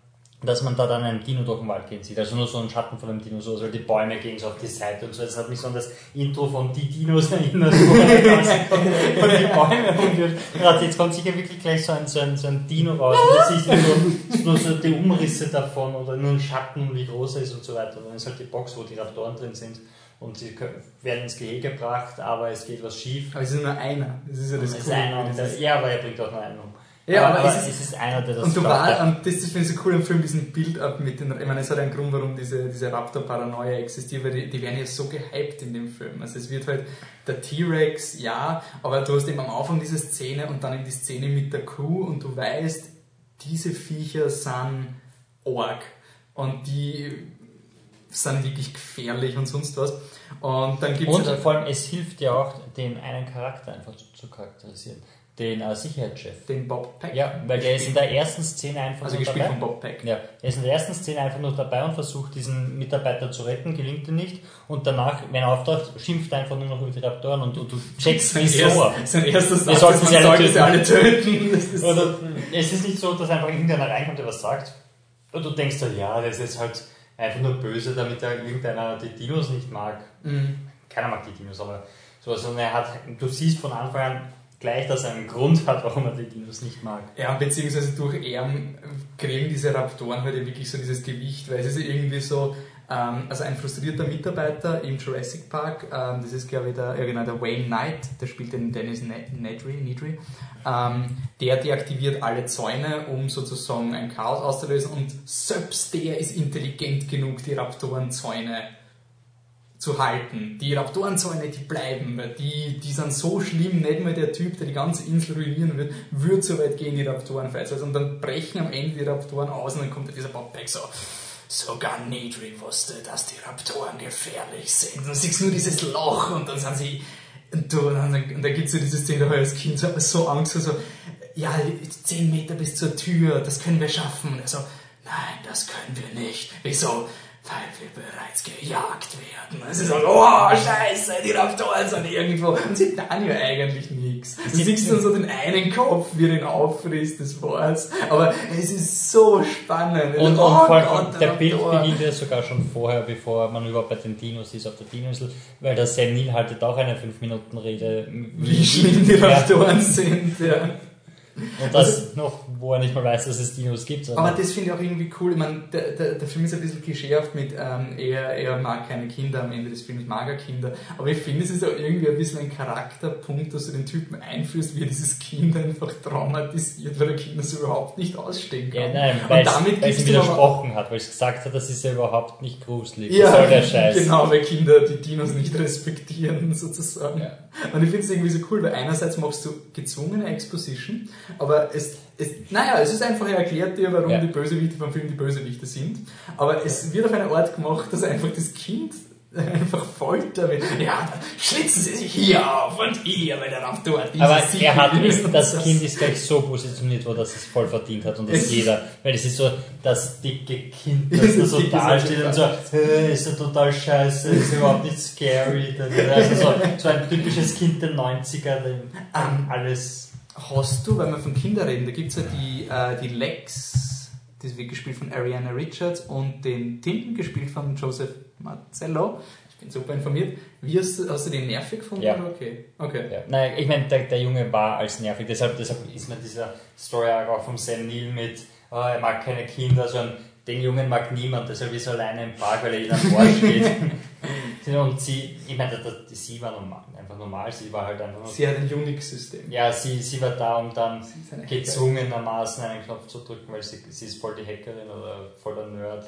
dass man da dann einen Dino durch den Wald gehen sieht. Also nur so einen Schatten von einem Dino, so also die Bäume gehen so auf die Seite und so. Das hat mich so an das Intro von Die Dinos erinnert, wo man von, von die Bäume umgeht. Jetzt kommt sicher wirklich gleich so ein, so ein, so ein Dino raus und da siehst du nur, nur so die Umrisse davon oder nur ein Schatten, wie groß er ist und so weiter. Und dann ist halt die Box, wo die Raptoren drin sind und sie werden ins Gehege gebracht, aber es geht was schief. Aber es ist nur einer. Das ist ja das Es ist Coole. einer, der, ja, aber er bringt auch nur einen um. Ja, aber, aber aber es es ist einer, der das Und du war, und das, das finde ich so cool im Film, diesen Build-up mit den, ich meine, es hat einen Grund, warum diese, diese Raptor-Paranoia existiert, weil die, die werden ja so gehypt in dem Film. Also es wird halt der T-Rex, ja, aber du hast eben am Anfang diese Szene und dann eben die Szene mit der Kuh und du weißt, diese Viecher sind Org. Und die sind wirklich gefährlich und sonst was. Und dann gibt Und es vor allem, es hilft ja auch, den einen Charakter einfach zu, zu charakterisieren. Den äh, Sicherheitschef. den Bob Peck. Ja, weil der ist in der ersten Szene einfach Also nur gespielt dabei. von Bob Peck. Ja, er ist in der ersten Szene einfach nur dabei und versucht, diesen Mitarbeiter zu retten, gelingt ihm nicht. Und danach, wenn er auftaucht, schimpft er einfach nur noch über die Raptoren und du, du checkst, wieso. erst, sein erster Satz sollten ist, man sie alle töten. alle töten. Ist Oder es ist nicht so, dass einfach irgendeiner reinkommt, der was sagt. Und du denkst halt, ja, das ist halt einfach nur böse, damit er irgendeiner die Dinos nicht mag. Mhm. Keiner mag die Dinos, aber so, sondern er hat, du siehst von Anfang an gleich, dass er einen Grund hat, warum er die Dinos nicht mag. Ja, beziehungsweise durch Erm kriegen diese Raptoren halt wirklich so dieses Gewicht, weil es ist irgendwie so, ähm, also ein frustrierter Mitarbeiter im Jurassic Park, ähm, das ist glaube ich der, ja genau, der Wayne Knight, der spielt den Dennis Ne- Nedry, Nedry ähm, der deaktiviert alle Zäune, um sozusagen ein Chaos auszulösen und selbst der ist intelligent genug, die Raptorenzäune zu halten. Die Raptorenzäune, die bleiben, weil die, die sind so schlimm, nicht mal der Typ, der die ganze Insel ruinieren wird, wird so weit gehen, die Raptoren also, Und dann brechen am Ende die Raptoren aus und dann kommt dieser Bob Peck so, sogar Nedry wusste, dass die Raptoren gefährlich sind. Du siehst nur dieses Loch und dann sind sie, und, dann, dann gibt es so diese Szene, da ich als Kind so, so Angst, so, so, ja, 10 Meter bis zur Tür, das können wir schaffen. Und er so, nein, das können wir nicht. Wieso? Weil wir bereits gejagt werden. Es ist so, oh, scheiße, die Raptoren sind irgendwo. Und sie tun ja eigentlich nichts. Du siehst dann so den einen Kopf, wie er ihn auffrisst, das war's. Aber es ist so spannend. Und, und Oh vor allem, Gott, der Bild Raptor. beginnt ja sogar schon vorher, bevor man überhaupt bei den Dinos ist, auf der Dinoinsel, weil der Sam Neill haltet auch eine 5-Minuten-Rede. Wie schlimm die. Raptoren sind, ja. Und das noch, wo er nicht mal weiß, dass es Dinos gibt. Aber das finde ich auch irgendwie cool. Ich meine, der, der, der Film ist ein bisschen klischeehaft mit, ähm, er, er mag keine Kinder, am Ende des Films mag er Kinder. Aber ich finde, es ist auch irgendwie ein bisschen ein Charakterpunkt, dass du den Typen einführst, wie er dieses Kind einfach traumatisiert, weil er Kinder so überhaupt nicht ausstehen kann. ja, nein, weil Und es, damit es aber widersprochen hat, weil es gesagt hat, das ist ja überhaupt nicht gruselig. ja, soll der Scheiß? genau, weil Kinder die Dinos nicht respektieren, sozusagen. Ja. Und ich finde es irgendwie so cool, weil einerseits machst du gezwungene Exposition, aber es, es naja, es ist einfach er erklärt dir, warum Ja. die Bösewichte vom Film die Bösewichte sind, aber es wird auf eine Art gemacht, dass einfach das Kind einfach foltert wird. Ja, dann schlitzen sie sich hier auf und hier, weil der Raptor diese Aber er hat, ist, und das Kind ist gleich so positioniert worden, dass es voll verdient hat und dass Es- jeder, weil es ist so das dicke Kind, Das das da so das dasteht und so, "Äh, ist ja total scheiße, ist überhaupt nicht scary. Also so, so ein typisches Kind der 90er, dem alles. Hast du, wenn wir von Kindern reden, da gibt es ja die, äh, die Lex, das wird gespielt von Ariana Richards und den Tim, gespielt von Joseph Marcello. Ich bin super informiert. Wie hast du, hast du den nervig gefunden? Ja. Okay. okay. Ja. Nein, ich meine, der, der Junge war als nervig, deshalb, deshalb ist mir dieser Story auch vom Sam Neill mit, oh, er mag keine Kinder, sondern den Jungen mag niemand, deshalb ist er alleine im Park, weil er Arsch geht. Und sie, ich meine, sie war normal, einfach normal, sie war halt einfach Sie hat ein Unix-System. Ja, sie, sie war da, um dann gezwungenermaßen einen Knopf zu drücken, weil sie, sie ist voll die Hackerin oder voll der Nerd.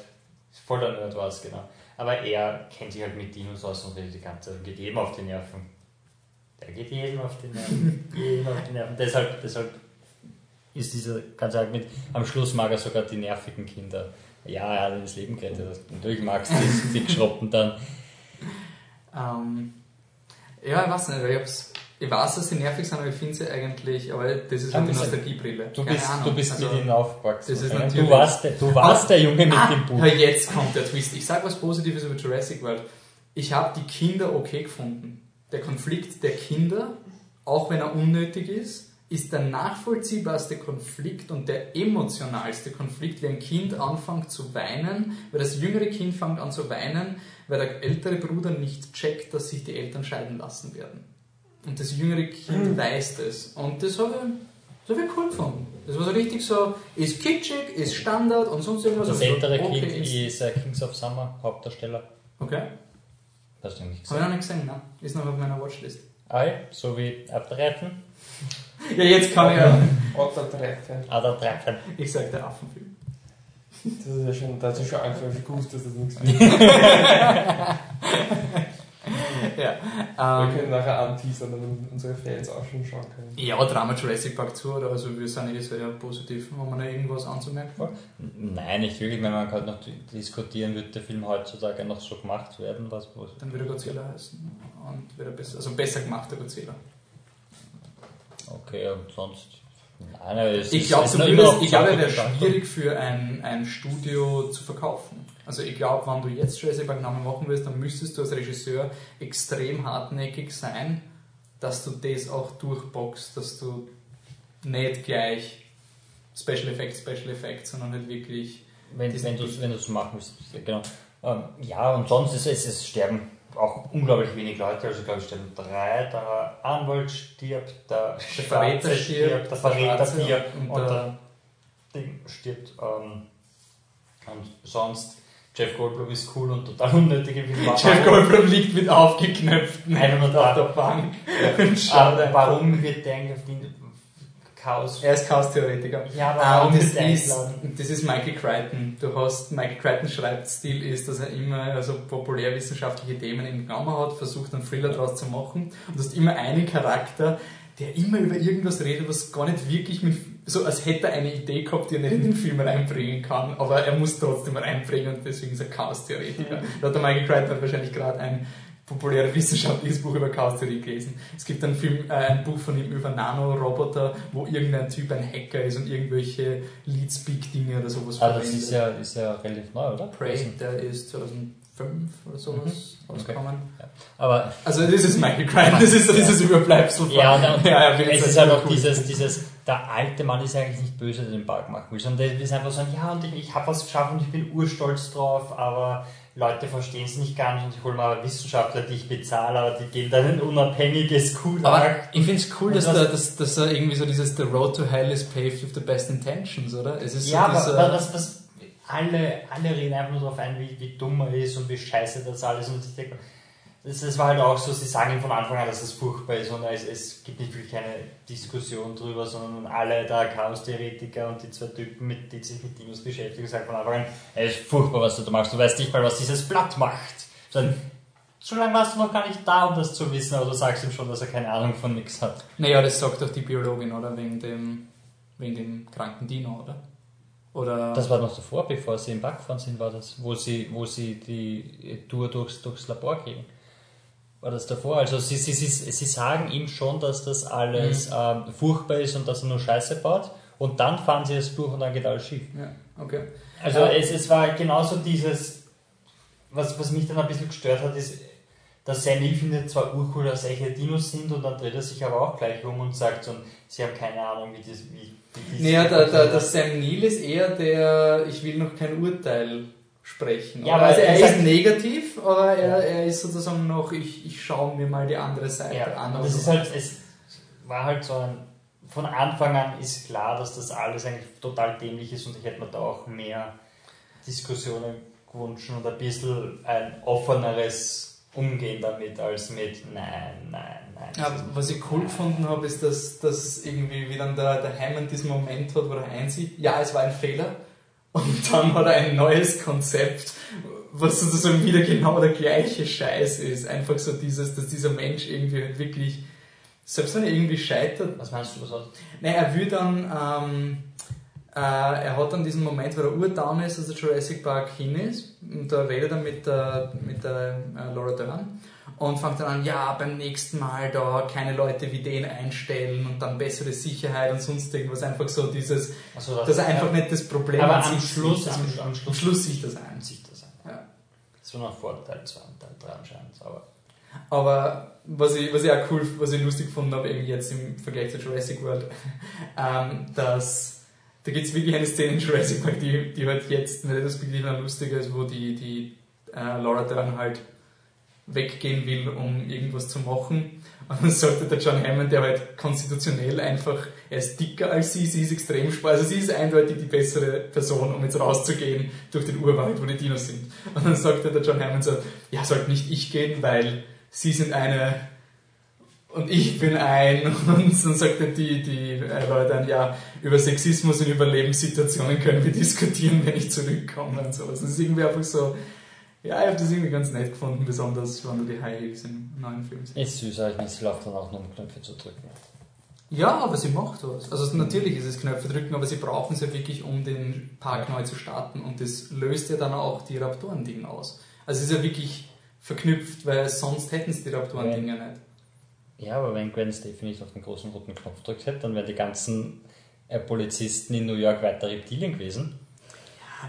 Voll der Nerd war es, genau. Aber er kennt sich halt mit Dinos aus und redet die ganze Zeit, geht jedem auf die Nerven. Der geht jedem auf die Nerven. jedem auf die Nerven. Deshalb, deshalb ist dieser ganz arg mit, am Schluss mag er sogar die nervigen Kinder. Ja, er hat das Leben gerettet. Natürlich magst du die, die Geschroppen dann. Ähm, ja, ich weiß nicht, ich, hab's, ich weiß, dass sie nervig sind, aber ich finde sie eigentlich, aber das ist Kann halt die sein? Nostalgiebrille. Du Keine bist, Ahnung. du bist Also- mit ihnen aufgewachsen. das ist du warst, der, du warst Aber- der Junge mit ah, dem Buch. Jetzt kommt der Twist. Ich sage was Positives über Jurassic World. Ich habe die Kinder okay gefunden. Der Konflikt der Kinder, auch wenn er unnötig ist, ist der nachvollziehbarste Konflikt und der emotionalste Konflikt, wie ein Kind anfängt zu weinen, weil das jüngere Kind fängt an zu weinen, weil der ältere Bruder nicht checkt, dass sich die Eltern scheiden lassen werden. Und das jüngere Kind weiß das. Und das habe ich, das hab ich cool gefunden. Das war so richtig so, ist kitschig, ist Standard und sonst irgendwas. Das Aber so, ältere okay, Kind ist- ist äh, Kings of Summer, Hauptdarsteller. Okay, Hast du nicht habe ich gesehen? noch nicht gesehen, ne? Ist noch auf meiner Watchlist. Ah, ja, so wie ab 13. Ja, jetzt kann ich ja. Otto Treffen. Der 13. Ich sag der Affenfilm. Das ist ja schon, da hat sich schon angefangen, ich gewusst, dass das nichts wird. Ja. Wir Ähm, können nachher anteasern, damit unsere Fans auch schon schauen können. ja, Drama Jurassic Park 2, oder? Also wir sind eh sehr positiv. Haben wir noch irgendwas anzumerken? Nein, nicht wirklich, wenn man gerade noch diskutieren wird, der Film heutzutage noch so gemacht werden, was, was Dann würde Godzilla heißen. Und wäre besser, also besser gemachter Godzilla. Okay, und sonst. Nein, Ich ist- glaube, ich glaube, Zeit wäre gedacht. schwierig für ein, ein Studio zu verkaufen. Also ich glaube, wenn du jetzt Jurassic Park nochmal machen willst, dann müsstest du als Regisseur extrem hartnäckig sein, dass du das auch durchboxst, dass du nicht gleich Special Effects, Special Effects, sondern halt wirklich Wenn, wenn du es wenn du's machen willst, genau. Ähm, ja, und sonst ist es, es sterben auch unglaublich wenig Leute, also ich glaube, es sterben drei, der Anwalt stirbt, der, Der Verräter stirbt, der Verräter stirbt und und, der- Ding stirbt. Ähm, und sonst, Jeff Goldblum ist cool und total unnötig im Film. Jeff Goldblum liegt mit aufgeknöpften Händen auf der Bank Aber einfach. warum wird der eigentlich auf den Chaos? Er ist Chaos-Theoretiker. Ja, aber Ah, und das ist das ist Michael Crichton. Du hast, Michael Crichtons Schreibstil ist, dass er immer also populärwissenschaftliche Themen im Klammer hat, versucht einen Thriller draus zu machen und du hast immer einen Charakter, der immer über irgendwas redet, was gar nicht wirklich mit, so als hätte er eine Idee gehabt, die er nicht in den Film reinbringen kann, aber er muss trotzdem reinbringen und deswegen ist er Chaos-Theoretiker. Da hat der Michael Crichton wahrscheinlich gerade ein populäres wissenschaftliches Buch über Chaos-Theorie gelesen. Es gibt einen Film, äh, ein Buch von ihm über Nanoroboter, wo irgendein Typ ein Hacker ist und irgendwelche Lead-Speak-Dinge oder sowas Ah, das ist ja, ist ja relativ neu, oder? Prey, der ist 2005 oder sowas rausgekommen. Aber Also das ist Michael Crichton, das ist dieses Überbleibsel von... Ja, und, ja, will es ist halt cool. auch dieses, dieses, der alte Mann ist eigentlich nicht böse, der den Park machen will, sondern der ist einfach so, ja, und ich, ich habe was geschafft und ich bin urstolz drauf, aber Leute verstehen es nicht ganz und ich hole mal Wissenschaftler, die ich bezahle, aber die geben dann ein unabhängiges Gutachten. Aber ich finde es cool, dass, da, dass, dass er irgendwie so dieses The Road to Hell is paved with the best intentions, oder? Es ist ja, so aber was, was, alle, alle reden einfach nur darauf ein, wie, wie dumm er ist und wie scheiße das alles ist. Und ich denke, das, das war halt auch so, sie sagen ihm von Anfang an, dass das furchtbar ist und es, es gibt nicht wirklich eine Diskussion drüber, sondern alle da Chaos-Theoretiker und die zwei Typen, mit, die sich mit Dinos beschäftigen, sagen von Anfang an, es ist furchtbar, was du da machst, du weißt nicht mal, was dieses Blatt macht. Dann, so lange warst du noch gar nicht da, um das zu wissen, aber du sagst ihm schon, dass er keine Ahnung von nichts hat. Naja, das sagt doch die Biologin, oder? Wegen dem, wegen dem kranken Dino, oder? Oder... Das war noch davor, bevor sie im Park gefahren sind, war das, wo sie, wo sie die Tour durchs, durchs Labor gehen. War das davor? Also sie, sie, sie, sie sagen ihm schon, dass das alles ähm, furchtbar ist und dass er nur Scheiße baut und dann fahren sie es durch und dann geht alles schief. ja, okay. Also Ja. es, es war genauso dieses, was, was mich dann ein bisschen gestört hat, ist, dass Sam Neill findet zwar urcool, dass echte Dinos sind und dann dreht er sich aber auch gleich um und sagt so, sie haben keine Ahnung, wie das, wie, wie Naja, der, der, der Sam Neill ist eher der, ich will noch kein Urteil sprechen. Ja, also er ist negativ, aber er, er ist sozusagen noch, ich, ich schaue mir mal die andere Seite Ja, an. das ist halt, es war halt so ein, von Anfang an ist klar, dass das alles eigentlich total dämlich ist und ich hätte mir da auch mehr Diskussionen gewünscht und ein bisschen ein offeneres Umgehen damit als mit nein, nein, nein. Ja, was ich cool gefunden habe, ist, dass, dass irgendwie wie dann der, der Hammond diesen Moment hat, wo er einsieht, ja, es war ein Fehler. Und dann hat er ein neues Konzept, was sozusagen wieder genau der gleiche Scheiß ist. Einfach so dieses, dass dieser Mensch irgendwie halt wirklich, selbst wenn er irgendwie scheitert, Was meinst du, was hat? Nein, er will dann, ähm, äh, er hat dann diesen Moment, wo er urdown ist, als der Jurassic Park hin ist, und da redet er mit der, mit der äh, Laura Dern und fängt dann an, ja, beim nächsten Mal da keine Leute wie den einstellen und dann bessere Sicherheit und sonst irgendwas, einfach so dieses, Also, dass er einfach nicht das Problem Aber am Schluss, sieht. am, am am Schluss Schluss sieht das ein. sieht das ein. Ja. Das war noch vor Teil 2 und Teil 3 anscheinend, aber Aber was ich, was ich auch cool, was ich lustig gefunden habe, eben jetzt im Vergleich zu Jurassic World, ähm, dass da gibt es wirklich eine Szene in Jurassic World, die, die halt jetzt nicht retrospektiv noch lustiger ist, wo die, die äh, Laura Dern halt weggehen will, um irgendwas zu machen. Und dann sagte der John Hammond, der halt konstitutionell einfach, er ist dicker als sie, sie ist extrem schwer, also sie ist eindeutig die bessere Person, um jetzt rauszugehen durch den Urwald, wo die Dinos sind. Und dann sagte der John Hammond so, ja, sollte nicht ich gehen, weil sie sind eine und ich bin ein und dann sagten die, die äh, Leute dann, ja, über Sexismus und über Lebenssituationen können wir diskutieren, wenn ich zurückkomme und sowas. Das ist irgendwie einfach so, ja, ich habe das irgendwie ganz nett gefunden, besonders wenn du die High Heels im neuen Film siehst. Ist süß, aber ich läuft dann auch nur um Knöpfe zu drücken. Ja, aber sie macht was. Also natürlich ist es Knöpfe drücken, aber sie brauchen es ja wirklich, um den Park neu zu starten und das löst ja dann auch die Raptoren-Ding aus. Also es ist ja wirklich verknüpft, weil sonst hätten es die Raptoren-Dinger nicht. Ja, aber wenn Gwen Stefani nicht auf den großen roten Knopf gedrückt hätte, dann wären die ganzen äh, Polizisten in New York weiter Reptilien gewesen.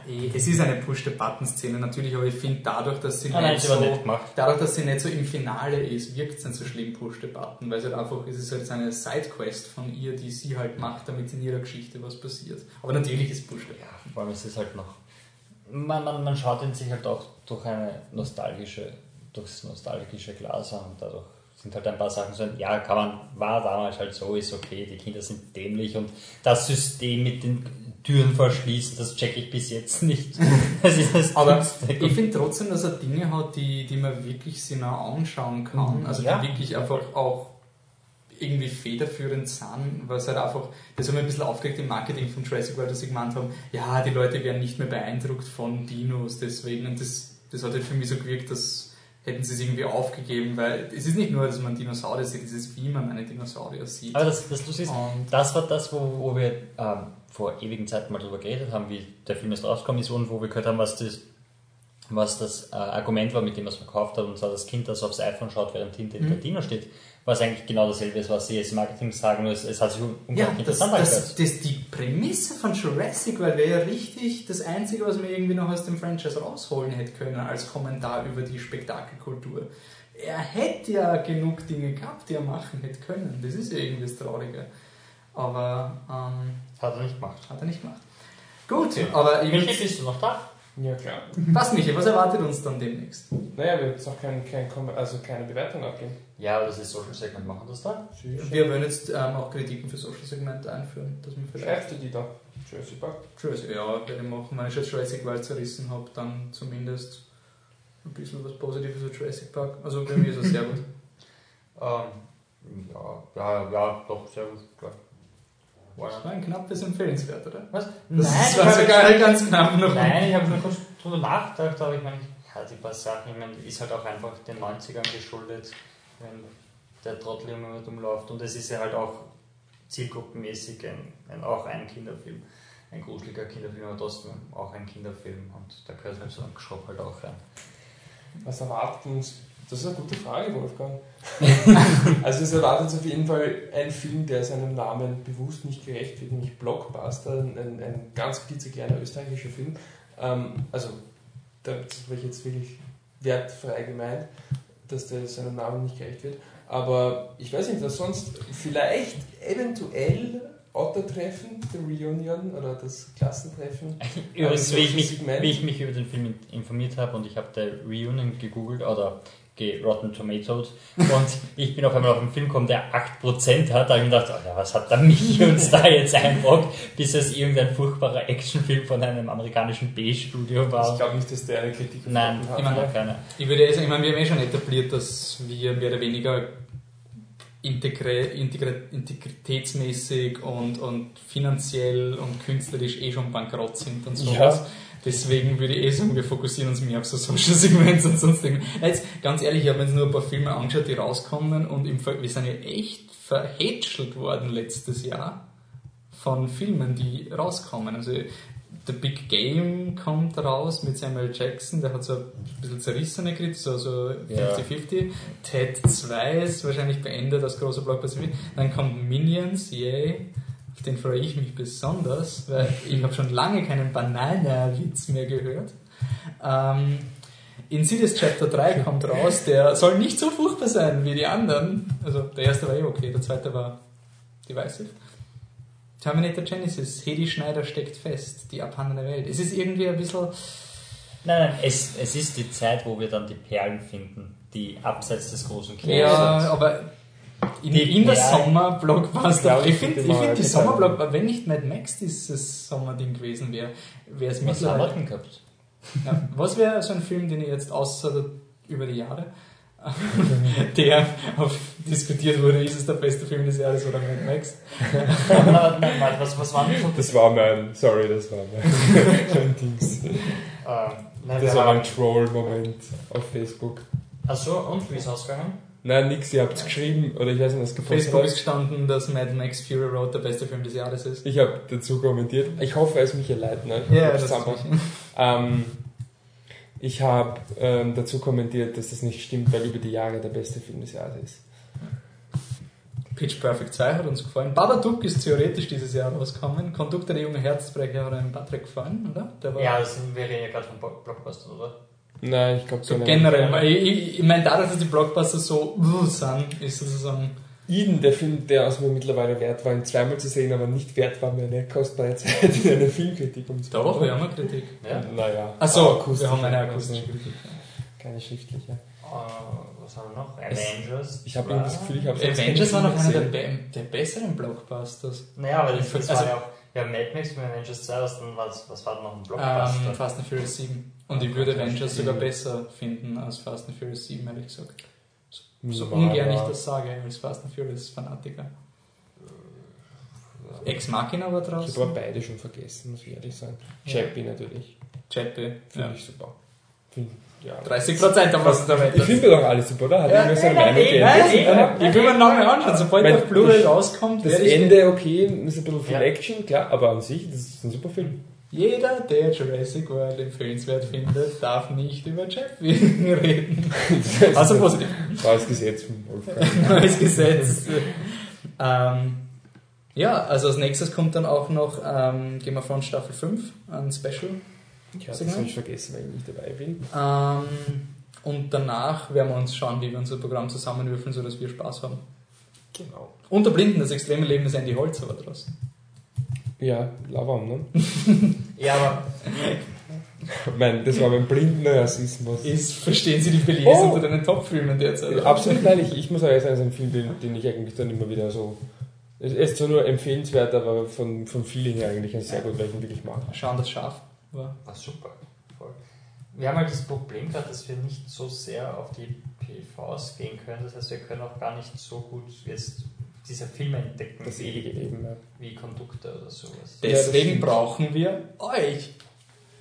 Eh, Es ist eine Push-the-Button-Szene natürlich, aber ich finde dadurch, dass sie Ah, nein, nicht so, gemacht. dadurch, dass sie nicht so im Finale ist, wirkt es nicht so schlimm Push-the-Button, weil es halt einfach, es ist halt eine Sidequest von ihr, die sie halt macht, damit in ihrer Geschichte was passiert. Aber natürlich ist Push-the-Button. Ja, vor allem ist es halt noch. Man, man, man schaut ihn sich halt auch durch eine nostalgische, durchs nostalgische Glas an und dadurch sind halt ein paar Sachen so, ja, kann man, war damals halt so, ist okay, die Kinder sind dämlich und das System mit den Türen verschließen, das checke ich bis jetzt nicht. Das ist das Aber ich finde trotzdem, dass er Dinge hat, die, die man wirklich sich noch anschauen kann. Also Ja. die wirklich einfach auch irgendwie federführend sind, weil es halt einfach, das hat mich ein bisschen aufgeregt im Marketing von Jurassic World, dass sie gemeint haben, ja, die Leute werden nicht mehr beeindruckt von Dinos, deswegen, und das, das hat halt für mich so gewirkt, dass hätten sie es irgendwie aufgegeben, weil es ist nicht nur, dass man Dinosaurier sieht, es ist, wie man eine Dinosaurier sieht. Aber das, das Lustige ist, Und- das war das, wo, wo wir ähm, vor ewigen Zeiten mal drüber geredet haben, wie der Film jetzt rausgekommen ist und wo wir gehört haben, was das, was das äh, Argument war, mit dem er es verkauft hat, und zwar das Kind, das aufs iPhone schaut, während hinter Mhm. der Dino steht, was eigentlich genau dasselbe ist, was sie jetzt im Marketing sagen, nur es, es hat sich Ja, unglaublich das, interessant das, angehört. das, die Prämisse von Jurassic World wäre ja richtig das Einzige, was man irgendwie noch aus dem Franchise rausholen hätte können, als Kommentar über die Spektakelkultur. Er hätte ja genug Dinge gehabt, die er machen hätte können. Das ist ja irgendwie das Traurige. Aber ähm, Hat er nicht gemacht. hat er nicht gemacht. Gut, aber ich Michi, bist du noch da? Ja, klar. was, Michi, was erwartet uns dann demnächst? Naja, wir werden jetzt auch kein, kein, also keine Bewertung abgeben. Ja, aber das ist Social Segment, machen das da? Wir wollen jetzt ähm, auch Kritiken für Social Segmente einführen, dass man vielleicht die da? Jurassic Park? Jurassic, ja, werde ich machen. Wenn ich schon Jurassic World zerrissen habe, dann zumindest ein bisschen was Positives für Jurassic Park. Also bei mir ist es sehr gut. Ähm, ja, ja, ja, doch, sehr gut, klar. Das war ein knappes Empfehlenswert, oder? Was? Das ich war hab sogar jetzt- ganz knapp noch. Nein, ich habe nur kurz drüber nachgedacht, aber ich meine, ja, die paar Sachen, ich meine, ist halt auch einfach den 90ern geschuldet, wenn der Trottel immer mit umläuft und es ist ja halt auch zielgruppenmäßig ein, ein, auch ein Kinderfilm, ein gruseliger Kinderfilm, aber trotzdem auch ein Kinderfilm und da gehört halt so ein Geschropp halt auch rein. Was erwartet uns? Das ist eine gute Frage, Wolfgang. also es erwartet uns auf jeden Fall ein Film, der seinem Namen bewusst nicht gerecht wird, nämlich Blockbuster, ein, ein ganz klitzekleiner österreichischer Film. Ähm, also, das habe ich jetzt wirklich wertfrei gemeint, dass der seinem Namen nicht gerecht wird. Aber ich weiß nicht, was sonst, vielleicht eventuell Ottertreffen, der Reunion oder das Klassentreffen. Übrigens, wie ich, mich, wie ich mich über den Film in- informiert habe und ich habe der Reunion gegoogelt oder ge Rotten Tomatoes und ich bin auf einmal auf einen Film gekommen, der 8% hat, da habe ich mir gedacht, Alter, was hat der mich uns da jetzt einbrockt, bis es irgendein furchtbarer Actionfilm von einem amerikanischen B-Studio Ich war. glaube nicht, dass der eine Kritik Nein, hat. Ich meine, noch keine. Ich würde eh sagen, ich meine, wir haben eh schon etabliert, dass wir mehr oder weniger integre, integre, integritätsmäßig und, und finanziell und künstlerisch eh schon bankrott sind und sowas. Ja. Deswegen würde ich eh sagen, wir fokussieren uns mehr auf so Social Segments und sonst irgendwas. Jetzt, ganz ehrlich, ich habe mir jetzt nur ein paar Filme angeschaut, die rauskommen und im Ver wir sind ja echt verhätschelt worden letztes Jahr von Filmen, die rauskommen. Also The Big Game kommt raus mit Samuel Jackson, der hat so ein bisschen zerrissene Kritik, so, so Ja. 50-50. Ted 2 ist wahrscheinlich beendet als großer Blockbuster. Dann kommt Minions, yay. Auf den freue ich mich besonders, weil ich habe schon lange keinen Banana-Witz mehr gehört. Ähm, Insidious Chapter 3 kommt raus, der soll nicht so furchtbar sein wie die anderen. Also der erste war eh okay, der zweite war divisive. Terminator Genesis, Hedy Schneider steckt fest, die abhandene Welt. Es ist irgendwie ein bisschen... Nein, nein, es, es ist die Zeit, wo wir dann die Perlen finden, die abseits des großen Klos Ja, sind. aber in, Die in der. Sommer-Blockbuster, Ja, ich ich finde ich mal find die. Sommer-Blockbuster, wenn nicht Mad Max dieses Sommerding gewesen wäre, wäre es Was haben wir mittlerweile... gehabt? Ja, was wäre so ein Film, den ihr jetzt außer über die Jahre, der auf, diskutiert wurde, ist es der beste Film des Jahres oder Mad Max? nein, nein, nein, nein, was, was waren das? Das war mein, sorry, das war mein, Dings. Ähm, nein, Das war mein Troll-Moment auf Facebook. Achso, und wie ist ausgegangen? Nein, nix, ihr habt geschrieben, oder ich weiß nicht, was gepostet Facebook ist habt. gestanden, dass Mad Max Fury Road der beste Film des Jahres ist. Ich habe dazu kommentiert. Ich hoffe, es Michael Leitner. Ja, Hab's das zusammen. ähm, Ich habe ähm, dazu kommentiert, dass das nicht stimmt, weil über die Jahre der beste Film des Jahres ist. Pitch Perfect 2 hat uns gefallen. Babadook ist theoretisch dieses Jahr rausgekommen. Konduktor der junge Herzbrecher hat einem Patrick gefallen, oder? Der war Ja, das sind wir reden ja gerade von Block- Blockbuster, oder? Nein, ich glaube so generell. weil Ich, ich, ich meine, dadurch, dass die Blockbuster so uh, sind, ist sozusagen. Eden, der Film, der aus mir mittlerweile wert war, ihn zweimal zu sehen, aber nicht wert war, mir eine kostbare Zeit in eine Filmkritik umzubauen. Doch, wir haben eine Kritik. Ja. Naja. Achso, akustisch, wir haben eine akustische Kritik. Keine schriftliche. Äh, was haben wir noch? Avengers. Ich habe das Gefühl, ich habe Avengers war noch einer der, be der besseren Blockbusters. Naja, aber das, das Also- war ja auch. Ja, Mad Max mit Avengers 2, was, dann, was, was war denn noch ein Ähm, Blockbuster? Fast and Furious 7. Und ich würde Avengers sogar besser finden als Fast and Furious 7, ehrlich gesagt. So War- ungern ich das sage, als Fast and Furious Fanatiker. Ex Machina war Ich habe draußen. aber beide schon vergessen, muss ich ehrlich sagen. Chappie natürlich. Chappie. Finde Ja. ich super. Find, ja. 30% haben wir es damit. Ich finde doch alles super, oder? Hat Ja, seine Meinung geändert? ich will mir noch mal anschauen, sobald Mein- der auf Blu-ray rauskommt, Das Ende okay, ist ein bisschen viel Ja. Action, klar, aber an sich, das ist ein super Film. Jeder, der Jurassic World empfehlenswert findet, darf nicht über Chappie reden. Also positiv. Das Gesetz von Wolfgang. Neues Gesetz. ähm, ja, also als nächstes kommt dann auch noch ähm, Game of Thrones Staffel 5, ein Special. Ich habe das nicht vergessen, weil ich nicht dabei bin. Ähm, und danach werden wir uns schauen, wie wir unser Programm zusammenwürfeln, sodass wir Spaß haben. Genau. Unter Blinden, das extreme Leben des Andy Holzer war draußen. Ja, Lavam, ne? Ja, aber Ich meine, das war mein blinder Rassismus. Ist, verstehen Sie die Belize Oh. unter den Top-Filmen derzeit? Absolut, nein, ich, ich muss auch sagen, es ist ein Film, den, den ich eigentlich dann immer wieder so. Es ist zwar nur empfehlenswert, aber von, von vielen her eigentlich ein sehr gut, weil ich ihn wirklich mag. Schauen, das Schaf war. war super. Voll. Wir haben halt das Problem gehabt, dass wir nicht so sehr auf die PVs gehen können. Das heißt, wir können auch gar nicht so gut jetzt diese Filme entdecken, Das wie, ewige Leben. Ja. wie Kondukte oder sowas. Ja, Deswegen brauchen wir euch.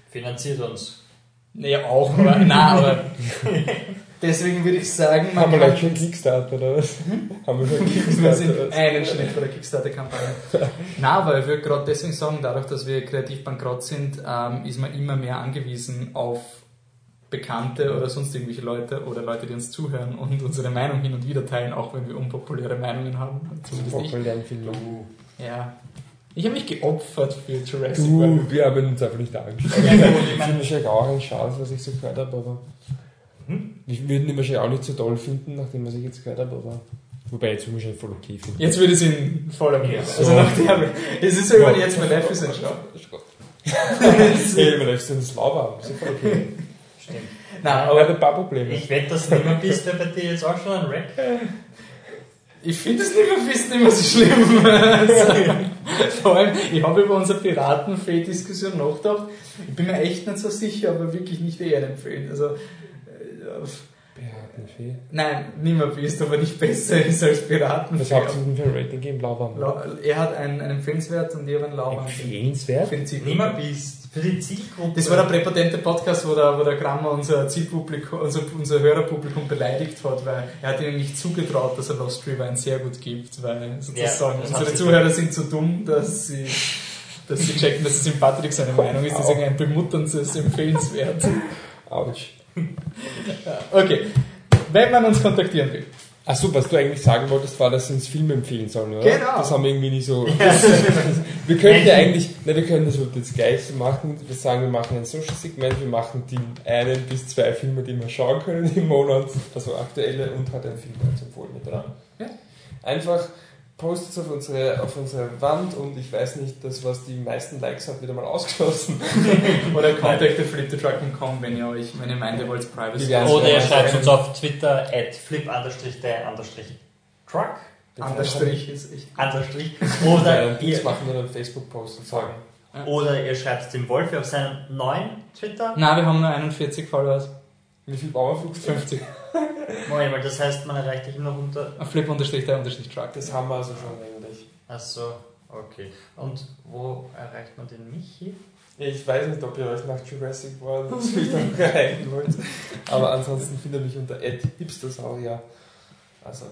Finanziert uns. Naja, auch, aber, na, aber deswegen würde ich sagen, man Haben wir gleich schon Kickstarter oder was? Haben wir schon Wir Kickstarter sind oder was? einen Schritt vor der Kickstarter-Kampagne. Na, aber ich würde gerade deswegen sagen, dadurch, dass wir kreativ bankrott sind, ähm, ist man immer mehr angewiesen auf Bekannte oder sonst irgendwelche Leute oder Leute, die uns zuhören und unsere Meinung hin und wieder teilen, auch wenn wir unpopuläre Meinungen haben. Zumindest ich. populären Film. Ja. Ich habe mich geopfert für Jurassic World. Du, wir haben uns einfach nicht angeschaut. Ja, ich finde wahrscheinlich auch eine Chance, was ich so gehört habe, aber. Wir würden ihn wahrscheinlich auch nicht so toll finden, nachdem was ich jetzt gehört habe, aber. Wobei jetzt würde ich wahrscheinlich voll okay finden. Jetzt würde ich es in voller Mühe. Ja. Also So. nach der, es ist ja, wenn ich jetzt Maleficent schaue. Hey, man lässt ins Lauber haben, ist ja voll okay. stimmt. Nein, Aber aber er hat ein paar Probleme. Ich wette, dass du immer bist, der bei dir jetzt auch schon ein Rack. Ich finde es nicht mehr fest nicht mehr so schlimm. Also, Vor allem, ich habe über unsere Piratenfee-Diskussion nachgedacht. Ich bin mir echt nicht so sicher, ob er wirklich nicht eher empfehlen. Also, Piratenfee. nein, nimmer bist, aber nicht besser ist als Piratenfee. Was habt ihr denn für ein Rating gegeben? Lauwarm? Lau- Er hat einen, einen Empfehlenswert und ich habe einen Lauwarm. Empfehlenswert? Für die Zielgruppe. Nimmer bist. Für die Zielgruppe. Das war der präpotente Podcast, wo der, wo der Grammer unser Zielpublikum, unser, unser Hörerpublikum beleidigt hat, weil er hat ihnen nicht zugetraut, dass er Lost River ein sehr gut gibt, weil sozusagen hat unsere Zuhörer sind zu dumm, dass sie, dass sie checken, dass es im Patrick seine Meinung ist, deswegen ein bemutterndes Empfehlenswert. Autsch. Okay. Wenn man uns kontaktieren will, Achso, was du eigentlich sagen wolltest, war, dass sie uns Film empfehlen sollen, oder? Genau. Das haben wir irgendwie nicht so. wir könnten ja eigentlich, ne, wir können das jetzt gleich so machen. Wir sagen, wir machen ein Social-Segment, wir machen die einen bis zwei Filme, die wir schauen können im Monat, also aktuelle und halt ein Film als empfohlen mit dran. Ja. Einfach postet auf unsere, auf unsere Wand und ich weiß nicht, das, was die meisten Likes hat, wieder mal ausgeschlossen. Oder contactflipthetruck.com, wenn ihr euch, wenn ihr meint, ihr wollt Privacy. Oder ihr Ja, schreibt ja. uns auf Twitter at flip-truck Understrich ist echt. Understrich. Oder das ihr, machen wir dann Facebook-Post und sagen. oder ihr schreibt dem Wolfi auf seinem neuen Twitter. Nein, wir haben nur 41 Followers. Wie viel Bauerflug 50. Moment das heißt, man erreicht dich noch unter. Flip unterstrich der unterstrich Truck. Das haben wir also schon eigentlich. Achso, okay. Und wo erreicht man den Michi? Ich weiß nicht, ob ihr euch nach Jurassic World wieder erreichen wollt. Aber ansonsten findet ihr mich unter hipstersaurier. Also,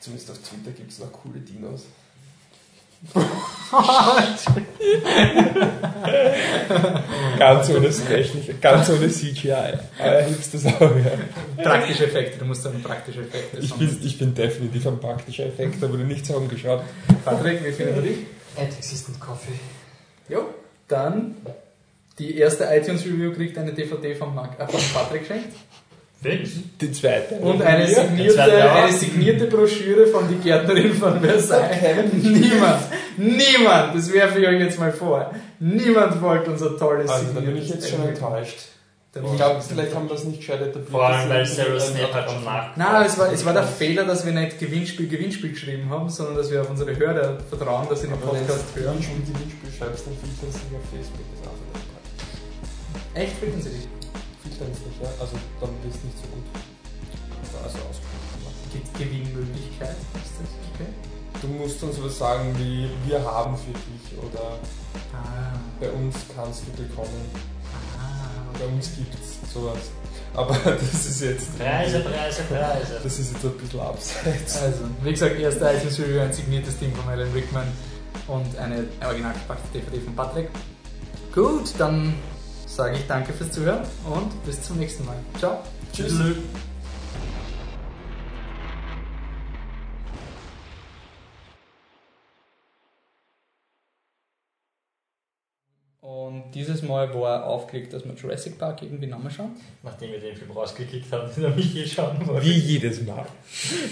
zumindest auf Twitter gibt es noch coole Dinos. ganz ohne Special, ganz ohne CGI. Aber hipstersaurier. Praktische Effekte, du musst sagen praktische Effekte. Ich bin, ich bin definitiv ein praktischer Effekt, da wurde nichts herumgeschaut. Patrick, wie findet ihr dich? At Existent Coffee. Jo. Dann die erste iTunes-Review kriegt eine DVD von, Mark, äh, von Patrick geschenkt. Fix? Die zweite. Und eine signierte, zweite eine signierte Broschüre von die Gärtnerin von Versailles. Niemand, niemand, das werfe ich euch jetzt mal vor. Niemand wollte unser tolles Also, da bin ich jetzt schon enttäuscht. Dann Ich glaube, vielleicht haben wir das nicht gescheit etabliert. Vor allem, weil Sarah Snape hat schon nach. Nein, es war, es war der Fehler, dass wir nicht Gewinnspiel, Gewinnspiel geschrieben haben, sondern dass wir auf unsere Hörer vertrauen, dass sie den Aber wenn Podcast du hören. Gewinnspiel, Gewinnspiel schreibst, dann filtern sie auf Facebook. Das ist auch. Echt, finden sie dich? Nicht, ja? Also, dann bist du nicht so gut. Also. Gibt Gewinnmöglichkeit? Ist das okay? Du musst uns was sagen wie, wir haben für dich oder Ah, bei uns kannst du bekommen. ah, Bei uns gibt's sowas. Aber das ist jetzt. Preise, Preise, Preise. Das ist jetzt ein bisschen abseits. Also, wie gesagt, erste iTunes Review, ein signiertes Team von Alan Rickman und eine original gepackte DVD von Patrick. Gut, dann sage ich danke fürs Zuhören und bis zum nächsten Mal. Ciao. Tschüss. Und dieses Mal war aufgelegt, dass wir Jurassic Park irgendwie nochmal schauen. Nachdem wir den Film rausgeklickt haben, den er Michi schauen wollte. Wie jedes Mal.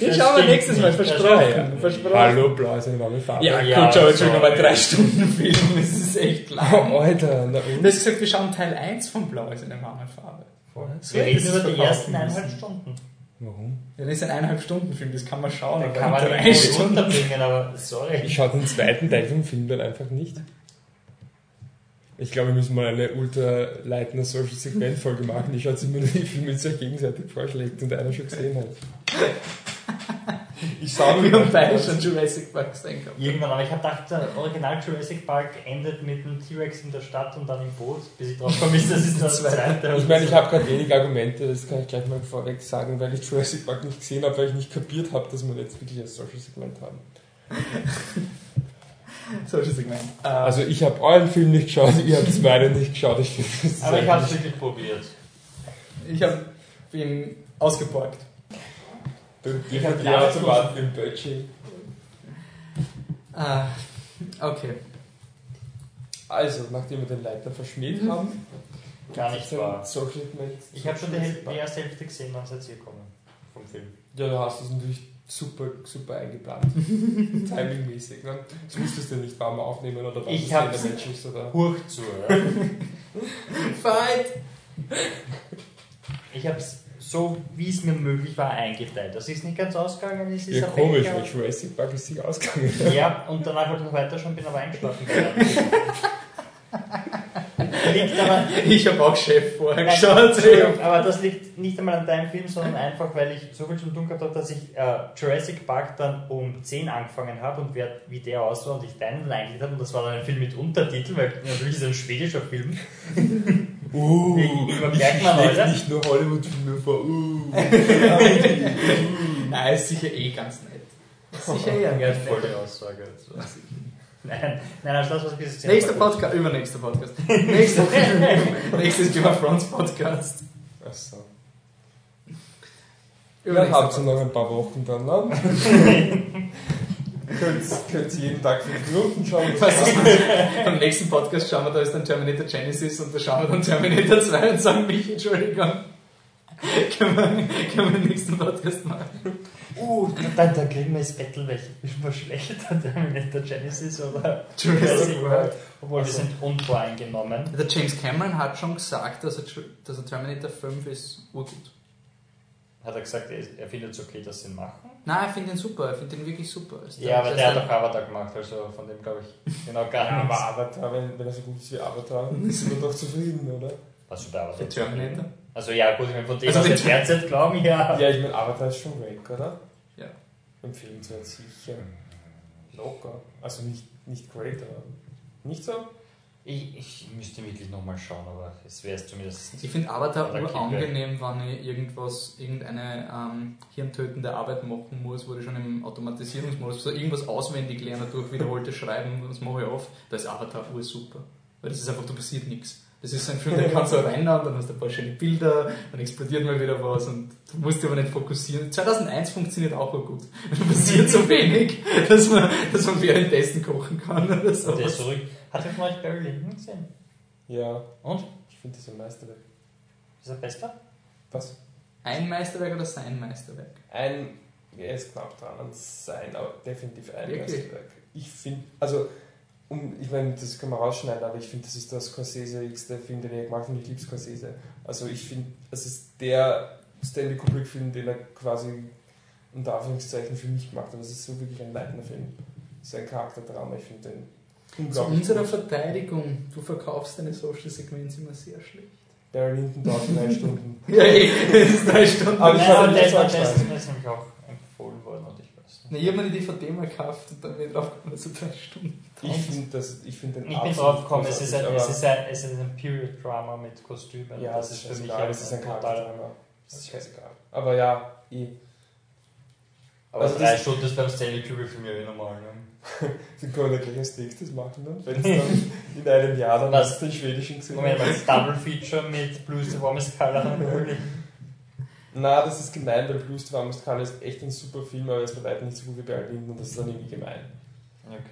Den schauen wir nächstes Mal, versprochen. Versprochen. Hallo, blau ist eine warme Farbe. Ja, Ja, gut, schau jetzt schon nochmal drei Stunden Film, das ist echt Oh, lang. Alter, na Du und? hast gesagt, wir schauen Teil 1 von Blau ist eine warme Farbe. Wir reden über die ersten eineinhalb Stunden. Warum? Ja, das ist ein eineinhalb Stunden Film, das kann man schauen. Da kann man drei Stunden. runterbringen, aber sorry. Ich schaue den zweiten Teil vom Film dann einfach nicht. Ich glaube, wir müssen mal eine ultra leitende Social Segment Folge machen. Ich schaue jetzt immer nur die Filme, die sich gegenseitig vorschlägt und einer schon gesehen hat. Ich sage Wir haben beide schon Jurassic Park gesehen gehabt. Irgendwann, aber ich habe gedacht, der Original Jurassic Park endet mit einem T-Rex in der Stadt und dann im Boot, bis ich drauf komme, das ist der zweite. Ich meine, ich habe gerade wenig Argumente, das kann ich gleich mal vorweg sagen, weil ich Jurassic Park nicht gesehen habe, weil ich nicht kapiert habe, dass wir jetzt wirklich ein Social Segment haben. Social Segment. Äh, Also ich habe euren Film nicht geschaut, ihr habt es beide nicht geschaut. Ich finde, das ist Aber ich habe es wirklich probiert. ich habe ihn ausgeborgt. Ich hab habe die ja zu warten für den Bötchi. Ah, okay. Also, nachdem wir den Leiter verschmäht haben, Gar nicht wahr. Social Segment. Ich habe schon die, Häl- die erste Hälfte gesehen, dann seid ihr gekommen vom Film. Ja, du hast es natürlich super, super eingeplant. Timingmäßig. Ne? Du wusstest ja nicht, wir aufnehmen oder wann Ich hab's- ist. Oder? Hoch zu. Fight! Ich habe es so, wie es mir möglich war, eingeteilt. Das ist nicht ganz ausgegangen, es ist Ja, komisch, weil Jurassic Park ist sich ausgegangen. Ja, und danach wollte ich noch weiter schauen, bin aber eingeschlafen. liegt aber, Ich habe auch Chef vorher Nein, aber das liegt nicht einmal an deinem Film, sondern einfach, weil ich so viel zum tun gehabt habe, dass ich äh, Jurassic Park dann um 10 angefangen habe und wer, wie der aussah und ich deinen eingelegt habe und das war dann ein Film mit Untertitel, weil natürlich ist es ein schwedischer Film. Uh, Ingmar ich oder? nicht nur Hollywood-Filme vor. Uh. Nein, ist sicher eh ganz nett. Sicher eh ein ganz Voll netter. die Aussage. Nein, nein, also das, was ich bis jetzt Nächster. Podcast, übernächster Podcast. Nächster, nächstes Game of Thrones Podcast. Achso. Übernächster habt ihr noch ein paar Wochen dann, ne? könnt, könnt ihr jeden Tag fünf Minuten schauen. Was ist, beim nächsten Podcast schauen wir, da ist dann Terminator Genesis und da schauen wir dann Terminator 2 und sagen mich, Entschuldigung. können, wir, können wir im nächsten Podcast machen. Uh, dann, dann kriegen wir das Battle, welche ist mal schlechter, Terminator Genesis oder Jurassic World. Obwohl, wir sind unvoreingenommen. Der James Cameron hat schon gesagt, dass er, dass er Terminator 5 ist urgut. Hat er gesagt, er, er findet es okay, dass sie ihn machen? Nein, ich finde ihn super, ich finde ihn wirklich super. Ist Ja, aber ist der hat doch Avatar gemacht, also von dem glaube ich genau gar Ja, nichts. aber Avatar, wenn, wenn er so gut ist wie Avatar, sind wir doch zufrieden, oder? Was da Avatar? Der Terminator? Also ja, gut, ich meine, von dem, Also was den wir derzeit glauben, ja. Ja, ich meine, Avatar ist schon weg, oder? Ja. Empfehlenswert sicher. Locker. Also nicht, nicht great, aber nicht so? Ich, ich müsste wirklich nochmal schauen, aber es wäre es zumindest. Ich finde Avatar Oder urangenehm, wenn ich irgendwas, irgendeine ähm, hirntötende Arbeit machen muss, wo ich schon im Automatisierungsmodus so irgendwas auswendig lerne durch wiederholtes Schreiben, das mache ich oft, da ist Avatar ursuper. Weil das ist einfach, da passiert nichts. Das ist so ein Film, der kann so rein, dann hast du ein paar schöne Bilder, dann explodiert mal wieder was und du musst dich aber nicht fokussieren. 2001 funktioniert auch gut. Da passiert so wenig, dass man, dass man währenddessen kochen kann oder so. Der ist zurück. Hat er von euch Barry Lyndon gesehen? Ja, Und? ich finde das ein Meisterwerk. Ist er besser? Was? Ein Meisterwerk oder sein Meisterwerk? Ein, er ist knapp dran an sein, aber definitiv ein Wirklich? Meisterwerk. Ich finde, also, um, ich meine, das kann man rausschneiden, aber ich finde, das ist der Scorsese-igste Film, den er gemacht hat und ich liebe Scorsese. Also ich finde, es ist der Stanley Kubrick-Film, den er quasi unter Anführungszeichen für mich gemacht hat. Das ist so wirklich ein leitender Film. Das ist ein Charakterdrama, ich finde den Zu unglaublich unserer gut. Verteidigung, du verkaufst deine Social-Sequenz immer sehr schlecht. Barry Lyndon dauert drei Stunden. Ja, eh, das ist drei Stunden. Aber ich Nein, ist anschneiden. mir ist nämlich auch empfohlen worden und ich Na, ich habe mir die DVD mal gekauft und dann bin ich drauf gekommen, dass so drei Stunden. Ich finde das, ich finde den Ich bin absolut drauf gekommen, es ist, ein, es, ist ein, es ist ein Period-Drama mit Kostümen. Ja, das ist für mich scheißegal, das ist ein. Charakterdrama. Das ist scheißegal. Aber ja, eh. Aber Also drei das- Stunden ist beim Stanley Kubrick-Film ja eh normal. Ne? Wir können ja gleich als nächstes machen, dann, wenn es dann in einem Jahr dann Was? den schwedischen gesehen Moment das Double Feature mit Blues the Warmest Color und Early. Na, das ist gemein, weil Blues Warmest Color ist echt ein super Film, aber er ist bei weitem nicht so gut wie Barry Lyndon und das ist dann irgendwie gemein. Okay.